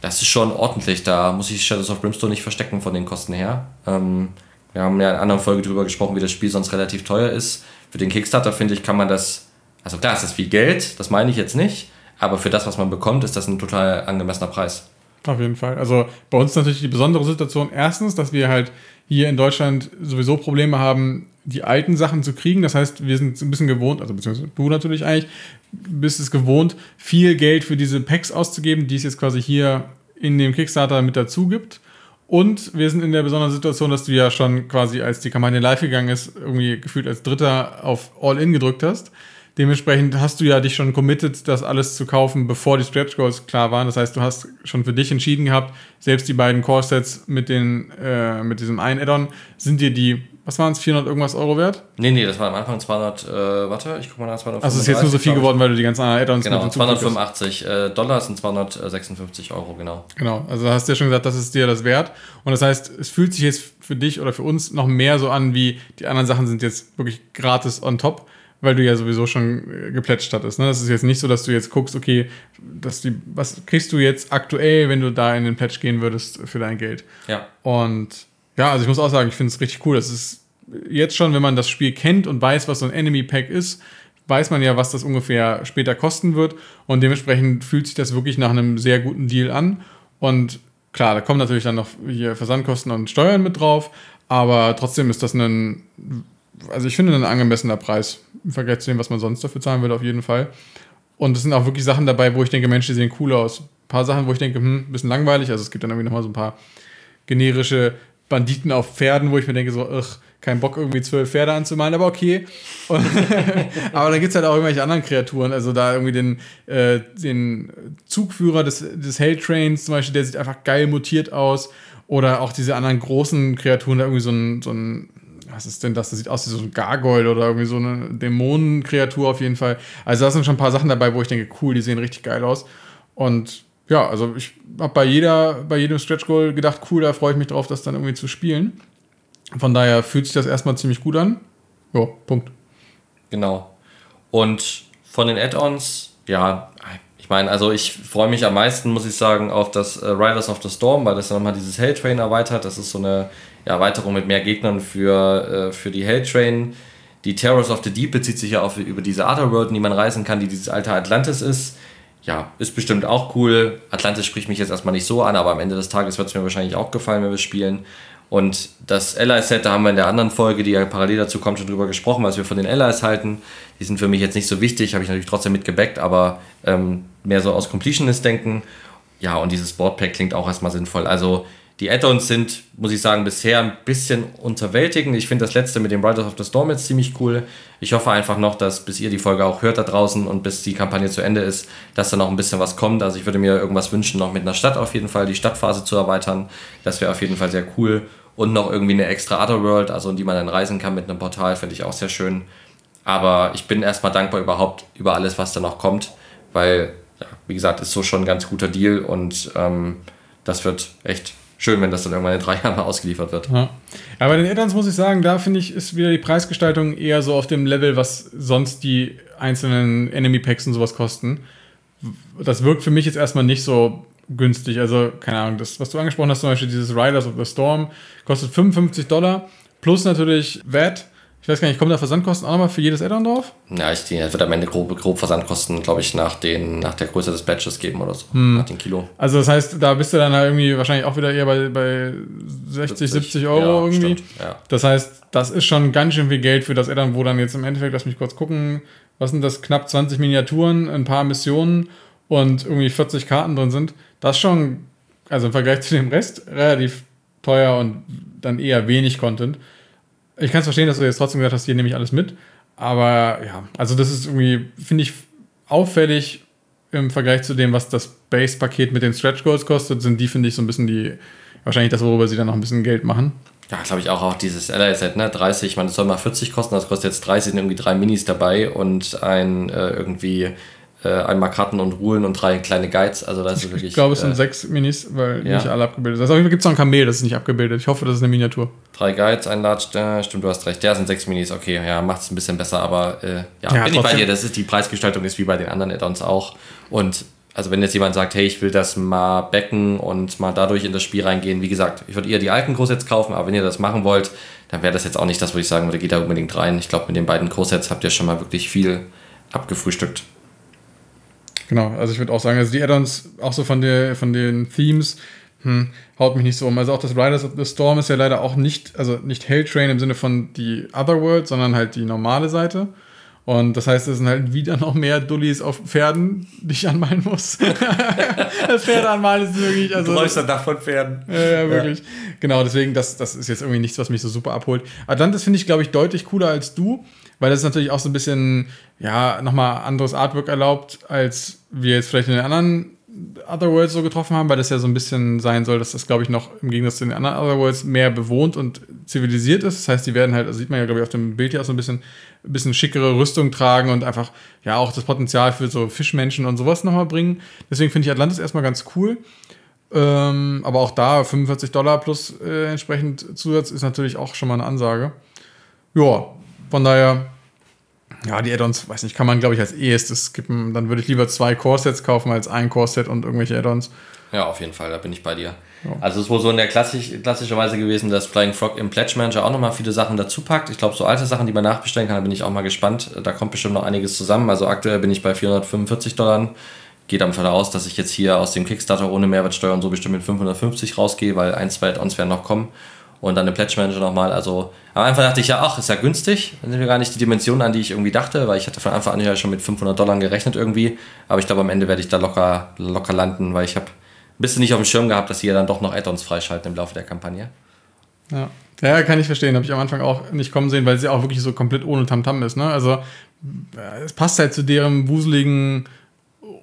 [SPEAKER 1] das ist schon ordentlich. Da muss ich Shadows of Brimstone nicht verstecken von den Kosten her. Ähm, wir haben ja in einer anderen Folge darüber gesprochen, wie das Spiel sonst relativ teuer ist. Für den Kickstarter, finde ich, kann man das, also klar, ist viel Geld, das meine ich jetzt nicht, aber für das, was man bekommt, ist das ein total angemessener Preis.
[SPEAKER 2] Auf jeden Fall. Also bei uns ist natürlich die besondere Situation erstens, dass wir halt hier in Deutschland sowieso Probleme haben, die alten Sachen zu kriegen. Das heißt, wir sind ein bisschen gewohnt, also beziehungsweise du natürlich eigentlich, bist es gewohnt, viel Geld für diese Packs auszugeben, die es jetzt quasi hier in dem Kickstarter mit dazu gibt. Und wir sind in der besonderen Situation, dass du ja schon quasi, als die Kampagne live gegangen ist, irgendwie gefühlt als Dritter auf All-In gedrückt hast. Dementsprechend hast du ja dich schon committed, das alles zu kaufen, bevor die Stretch Goals klar waren. Das heißt, du hast schon für dich entschieden gehabt, selbst die beiden Core-Sets mit, äh, mit diesem einen Add-on sind dir die, was waren es, 400 irgendwas Euro wert?
[SPEAKER 1] Nee, nee, das war am Anfang 200, äh, warte, ich guck mal nach, 200.
[SPEAKER 2] Also es ist jetzt nur so viel geworden, weil du die ganzen Add-ons
[SPEAKER 1] Genau, mit 285 äh, Dollar sind 256 Euro, genau.
[SPEAKER 2] Genau, also hast du ja schon gesagt, das ist dir das wert. Und das heißt, es fühlt sich jetzt für dich oder für uns noch mehr so an, wie die anderen Sachen sind jetzt wirklich gratis on top weil du ja sowieso schon äh, geplätscht hattest. Ne? Das ist jetzt nicht so, dass du jetzt guckst, okay, dass die, was kriegst du jetzt aktuell, wenn du da in den Plätsch gehen würdest für dein Geld?
[SPEAKER 1] Ja.
[SPEAKER 2] Und ja, also ich muss auch sagen, ich finde es richtig cool. Das ist jetzt schon, wenn man das Spiel kennt und weiß, was so ein Enemy Pack ist, weiß man ja, was das ungefähr später kosten wird. Und dementsprechend fühlt sich das wirklich nach einem sehr guten Deal an. Und klar, da kommen natürlich dann noch hier Versandkosten und Steuern mit drauf. Aber trotzdem ist das ein also ich finde ein angemessener Preis im Vergleich zu dem, was man sonst dafür zahlen würde, auf jeden Fall. Und es sind auch wirklich Sachen dabei, wo ich denke, Mensch, die sehen cool aus. Ein paar Sachen, wo ich denke, hm, ein bisschen langweilig. Also es gibt dann irgendwie nochmal so ein paar generische Banditen auf Pferden, wo ich mir denke, so, ach, kein Bock, irgendwie zwölf Pferde anzumalen, aber okay. aber dann gibt es halt auch irgendwelche anderen Kreaturen. Also da irgendwie den, äh, den Zugführer des, des Hell Trains zum Beispiel, der sieht einfach geil mutiert aus. Oder auch diese anderen großen Kreaturen, da irgendwie so ein, so ein was ist denn das? Das sieht aus wie so ein Gargoyle oder irgendwie so eine Dämonenkreatur auf jeden Fall. Also da sind schon ein paar Sachen dabei, wo ich denke, cool, die sehen richtig geil aus. Und ja, also ich habe bei jeder, bei jedem Stretch Goal gedacht, cool, da freue ich mich drauf, das dann irgendwie zu spielen. Von daher fühlt sich das erstmal ziemlich gut an. Ja, Punkt.
[SPEAKER 1] Genau. Und von den Add-ons, ja, ich meine, also ich freue mich am meisten, muss ich sagen, auf das äh, Riders of the Storm, weil das dann nochmal dieses Hell Train erweitert. Das ist so eine ja, Erweiterung mit mehr Gegnern für, äh, für die Helltrain. Die Terrors of the Deep bezieht sich ja auf über diese Otherworld, in die man reisen kann, die dieses alte Atlantis ist. Ja, ist bestimmt auch cool. Atlantis spricht mich jetzt erstmal nicht so an, aber am Ende des Tages wird es mir wahrscheinlich auch gefallen, wenn wir spielen. Und das Allies-Set, da haben wir in der anderen Folge, die ja parallel dazu kommt, schon drüber gesprochen, was wir von den Allies halten. Die sind für mich jetzt nicht so wichtig, habe ich natürlich trotzdem mitgebackt, aber ähm, mehr so aus Completionist-Denken. Ja, und dieses Boardpack klingt auch erstmal sinnvoll. Also die Add-ons sind, muss ich sagen, bisher ein bisschen unterwältigend. Ich finde das letzte mit dem Riders of the Storm jetzt ziemlich cool. Ich hoffe einfach noch, dass bis ihr die Folge auch hört da draußen und bis die Kampagne zu Ende ist, dass da noch ein bisschen was kommt. Also ich würde mir irgendwas wünschen, noch mit einer Stadt auf jeden Fall die Stadtphase zu erweitern. Das wäre auf jeden Fall sehr cool. Und noch irgendwie eine extra Otherworld, also in die man dann reisen kann mit einem Portal, finde ich auch sehr schön. Aber ich bin erstmal dankbar überhaupt über alles, was da noch kommt, weil, ja, wie gesagt, ist so schon ein ganz guter Deal und ähm, das wird echt schön, wenn das dann irgendwann in drei Jahren mal ausgeliefert wird.
[SPEAKER 2] Ja. Aber bei den Add-ons muss ich sagen, da finde ich, ist wieder die Preisgestaltung eher so auf dem Level, was sonst die einzelnen Enemy Packs und sowas kosten. Das wirkt für mich jetzt erstmal nicht so günstig. Also, keine Ahnung, das, was du angesprochen hast, zum Beispiel dieses Riders of the Storm, kostet 55 Dollar plus natürlich VAT. Ich weiß gar nicht, kommen da Versandkosten auch nochmal für jedes Add-on drauf?
[SPEAKER 1] Ja, ich denke, wird am Ende grob, grob Versandkosten, glaube ich, nach, den, nach der Größe des Batches geben oder so. Hm. Nach den Kilo.
[SPEAKER 2] Also das heißt, da bist du dann irgendwie wahrscheinlich auch wieder eher bei, bei 60, 70, 70 Euro ja, irgendwie. Stimmt, ja. Das heißt, das ist schon ganz schön viel Geld für das Add-on, wo dann jetzt im Endeffekt, lass mich kurz gucken, was sind das, knapp 20 Miniaturen, ein paar Missionen und irgendwie 40 Karten drin sind. Das ist schon, also im Vergleich zu dem Rest, relativ teuer und dann eher wenig Content. Ich kann es verstehen, dass du jetzt trotzdem gesagt hast, hier nehme ich alles mit. Aber ja, also das ist irgendwie, finde ich, auffällig im Vergleich zu dem, was das Base-Paket mit den Stretch Goals kostet, sind die, finde ich, so ein bisschen die, wahrscheinlich das, worüber sie dann noch ein bisschen Geld machen.
[SPEAKER 1] Ja, glaube ich auch, auch dieses Ally-Set, ne? 30, ich meine, das soll mal 40 kosten, das kostet jetzt 30, sind irgendwie drei Minis dabei und ein äh, irgendwie äh, einmal Karten und Ruhen und drei kleine Guides. Also das ist wirklich.
[SPEAKER 2] Ich glaube, es sind äh, sechs Minis, weil ja. nicht alle abgebildet sind. Also gibt es noch ein Kamel, das ist nicht abgebildet. Ich hoffe, das ist eine Miniatur.
[SPEAKER 1] Drei Guides, ein Large, äh, stimmt, du hast recht. Der sind sechs Minis, okay, ja, macht es ein bisschen besser, aber äh, ja, ja, bin ich bei dir. Das ist die Preisgestaltung ist wie bei den anderen Add-ons auch. Und also wenn jetzt jemand sagt, hey, ich will das mal backen und mal dadurch in das Spiel reingehen, wie gesagt, ich würde eher die alten Großsets kaufen, aber wenn ihr das machen wollt, dann wäre das jetzt auch nicht das, wo ich sagen würde, geht da unbedingt rein. Ich glaube, mit den beiden Großsets habt ihr schon mal wirklich viel abgefrühstückt.
[SPEAKER 2] Genau, also ich würde auch sagen, also die Add-ons, auch so von, der, von den Themes, hm, haut mich nicht so um. Also auch das Riders of the Storm ist ja leider auch nicht, also nicht Helltrain im Sinne von die Otherworld, sondern halt die normale Seite. Und das heißt, es sind halt wieder noch mehr Dullis auf Pferden, die ich anmalen muss. das Pferd anmalen ist wirklich. Also,
[SPEAKER 1] du läufst dann Dach von Pferden.
[SPEAKER 2] Ja, ja wirklich. Ja. Genau, deswegen, das, das ist jetzt irgendwie nichts, was mich so super abholt. Atlantis finde ich, glaube ich, deutlich cooler als du. Weil das natürlich auch so ein bisschen, ja, nochmal anderes Artwork erlaubt, als wir jetzt vielleicht in den anderen Otherworlds so getroffen haben, weil das ja so ein bisschen sein soll, dass das, glaube ich, noch im Gegensatz zu den anderen Otherworlds mehr bewohnt und zivilisiert ist. Das heißt, die werden halt, also sieht man ja, glaube ich, auf dem Bild hier auch so ein bisschen, ein bisschen schickere Rüstung tragen und einfach, ja, auch das Potenzial für so Fischmenschen und sowas nochmal bringen. Deswegen finde ich Atlantis erstmal ganz cool. Ähm, aber auch da 45 Dollar plus äh, entsprechend Zusatz ist natürlich auch schon mal eine Ansage. Ja, von daher ja, die Add-ons, weiß nicht, kann man, glaube ich, als ehestes skippen. Dann würde ich lieber zwei Core-Sets kaufen als ein Core-Set und irgendwelche Add-ons.
[SPEAKER 1] Ja, auf jeden Fall, da bin ich bei dir. Ja. Also es ist wohl so in der klassisch, Weise gewesen, dass Flying Frog im Pledge Manager auch nochmal viele Sachen dazu packt. Ich glaube, so alte Sachen, die man nachbestellen kann, da bin ich auch mal gespannt. Da kommt bestimmt noch einiges zusammen. Also aktuell bin ich bei 445 Dollar. Geht am Fall aus, dass ich jetzt hier aus dem Kickstarter ohne Mehrwertsteuer und so bestimmt mit 550 rausgehe, weil ein, zwei Add-ons werden noch kommen und dann den Pledge Manager nochmal. Also am Anfang dachte ich ja, ach, ist ja günstig. Dann sind wir gar nicht die Dimension an, die ich irgendwie dachte, weil ich hatte von Anfang an ja schon mit 500 Dollar gerechnet irgendwie. Aber ich glaube, am Ende werde ich da locker, locker landen, weil ich habe ein bisschen nicht auf dem Schirm gehabt, dass sie ja dann doch noch Add-ons freischalten im Laufe der Kampagne.
[SPEAKER 2] Ja. Ja, kann ich verstehen. Habe ich am Anfang auch nicht kommen sehen, weil sie auch wirklich so komplett ohne Tamtam -Tam ist. Ne? Also es passt halt zu deren wuseligen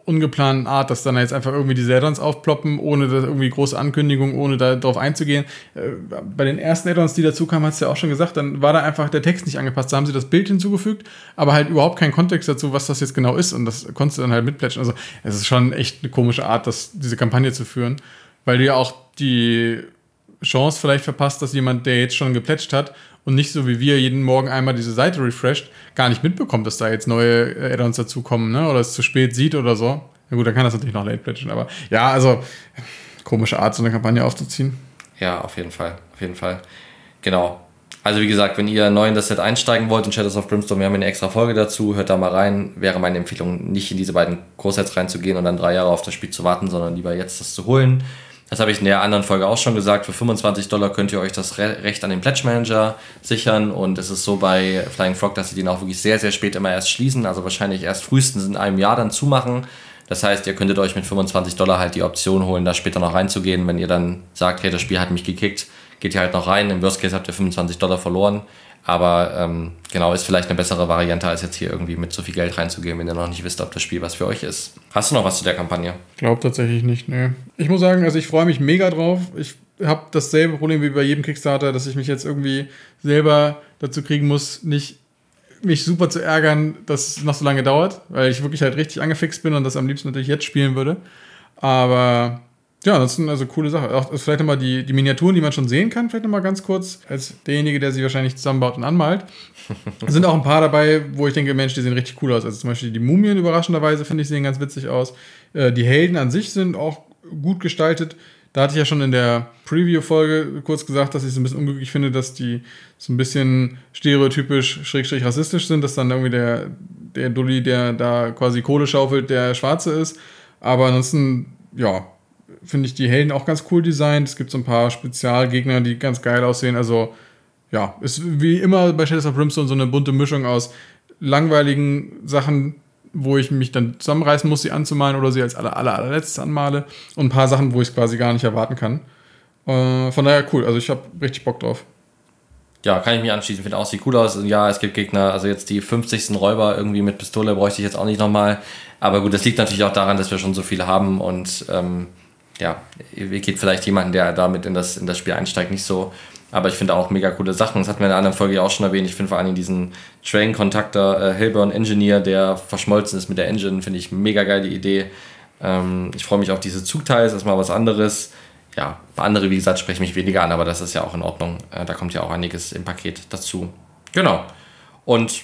[SPEAKER 2] ungeplanten Art, dass dann jetzt einfach irgendwie diese Addons aufploppen, ohne da irgendwie große Ankündigungen, ohne darauf einzugehen. Äh, bei den ersten Addons, die dazu kamen, hast du ja auch schon gesagt, dann war da einfach der Text nicht angepasst. Da haben sie das Bild hinzugefügt, aber halt überhaupt keinen Kontext dazu, was das jetzt genau ist. Und das konntest du dann halt mitplätschen. Also es ist schon echt eine komische Art, das, diese Kampagne zu führen, weil du ja auch die Chance vielleicht verpasst, dass jemand, der jetzt schon geplätscht hat und nicht so wie wir jeden Morgen einmal diese Seite refresht, gar nicht mitbekommt, dass da jetzt neue Add-ons dazukommen, ne? Oder es zu spät sieht oder so. Na gut, dann kann das natürlich noch late plätschen, aber ja, also komische Art, so eine Kampagne aufzuziehen.
[SPEAKER 1] Ja, auf jeden Fall, auf jeden Fall. Genau. Also wie gesagt, wenn ihr neu in das Set einsteigen wollt in Shadows of Brimstone, wir haben eine extra Folge dazu, hört da mal rein. Wäre meine Empfehlung, nicht in diese beiden Core-Sets reinzugehen und dann drei Jahre auf das Spiel zu warten, sondern lieber jetzt das zu holen. Das habe ich in der anderen Folge auch schon gesagt. Für 25 Dollar könnt ihr euch das Recht an den Pledge Manager sichern. Und es ist so bei Flying Frog, dass sie den auch wirklich sehr, sehr spät immer erst schließen. Also wahrscheinlich erst frühestens in einem Jahr dann zumachen. Das heißt, ihr könntet euch mit 25 Dollar halt die Option holen, da später noch reinzugehen. Wenn ihr dann sagt, hey, das Spiel hat mich gekickt, geht ihr halt noch rein. Im Worst Case habt ihr 25 Dollar verloren. Aber ähm, genau, ist vielleicht eine bessere Variante, als jetzt hier irgendwie mit so viel Geld reinzugehen, wenn ihr noch nicht wisst, ob das Spiel was für euch ist. Hast du noch was zu der Kampagne?
[SPEAKER 2] Glaub tatsächlich nicht, ne. Ich muss sagen, also ich freue mich mega drauf. Ich habe dasselbe Problem wie bei jedem Kickstarter, dass ich mich jetzt irgendwie selber dazu kriegen muss, nicht mich super zu ärgern, dass es noch so lange dauert, weil ich wirklich halt richtig angefixt bin und das am liebsten natürlich jetzt spielen würde. Aber ja, das ist also coole Sache. Auch vielleicht nochmal die, die Miniaturen, die man schon sehen kann, vielleicht nochmal ganz kurz, als derjenige, der sie wahrscheinlich zusammenbaut und anmalt. Es sind auch ein paar dabei, wo ich denke, Mensch, die sehen richtig cool aus. Also zum Beispiel die Mumien überraschenderweise, finde ich, sehen ganz witzig aus. Äh, die Helden an sich sind auch gut gestaltet. Da hatte ich ja schon in der Preview-Folge kurz gesagt, dass ich es ein bisschen unglücklich finde, dass die so ein bisschen stereotypisch, schrägstrich rassistisch sind, dass dann irgendwie der, der Dulli, der da quasi Kohle schaufelt, der Schwarze ist. Aber ansonsten, ja, finde ich die Helden auch ganz cool designt. Es gibt so ein paar Spezialgegner, die ganz geil aussehen. Also, ja, ist wie immer bei Shadows of Brimstone so eine bunte Mischung aus langweiligen Sachen, wo ich mich dann zusammenreißen muss, sie anzumalen oder sie als aller, aller, allerletztes anmale und ein paar Sachen, wo ich es quasi gar nicht erwarten kann. Äh, von daher cool, also ich habe richtig Bock drauf.
[SPEAKER 1] Ja, kann ich mich anschließen. Finde auch, sieht cool aus. Ja, es gibt Gegner, also jetzt die 50. Räuber irgendwie mit Pistole bräuchte ich jetzt auch nicht nochmal. Aber gut, das liegt natürlich auch daran, dass wir schon so viele haben und ähm, ja, geht vielleicht jemanden, der damit in das, in das Spiel einsteigt, nicht so. Aber ich finde auch mega coole Sachen. Das hatten wir in einer anderen Folge auch schon erwähnt. Ich finde vor allem diesen Train-Kontakter äh, Hillburn Engineer, der verschmolzen ist mit der Engine, finde ich mega geile Idee. Ähm, ich freue mich auf diese Zugteils, ist mal was anderes. Ja, bei anderen, wie gesagt, spreche ich mich weniger an, aber das ist ja auch in Ordnung. Äh, da kommt ja auch einiges im Paket dazu. Genau. Und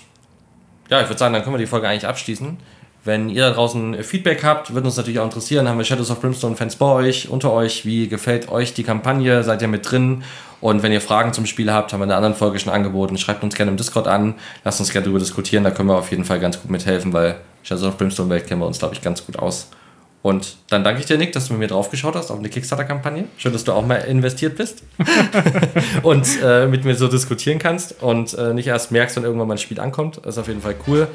[SPEAKER 1] ja, ich würde sagen, dann können wir die Folge eigentlich abschließen. Wenn ihr da draußen Feedback habt, würde uns natürlich auch interessieren. Haben wir Shadows of Brimstone Fans bei euch, unter euch? Wie gefällt euch die Kampagne? Seid ihr mit drin? Und wenn ihr Fragen zum Spiel habt, haben wir in einer anderen Folge schon angeboten. Schreibt uns gerne im Discord an. Lasst uns gerne darüber diskutieren. Da können wir auf jeden Fall ganz gut mithelfen, weil Shadows of Brimstone Welt kennen wir uns, glaube ich, ganz gut aus. Und dann danke ich dir, Nick, dass du mit mir draufgeschaut hast auf eine Kickstarter-Kampagne. Schön, dass du auch mal investiert bist und äh, mit mir so diskutieren kannst und äh, nicht erst merkst, wenn irgendwann mal ein Spiel ankommt. Das ist auf jeden Fall cool.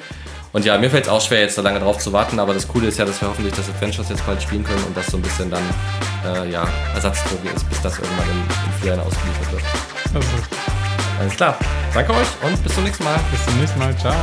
[SPEAKER 1] Und ja, mir fällt es auch schwer, jetzt so lange drauf zu warten, aber das Coole ist ja, dass wir hoffentlich das Adventures jetzt bald spielen können und das so ein bisschen dann äh, ja, Ersatzdroge ist, bis das irgendwann im, im Frühjahr ausgeliefert wird. Also. Alles klar. Danke euch und bis zum nächsten Mal.
[SPEAKER 2] Bis zum nächsten Mal. Ciao.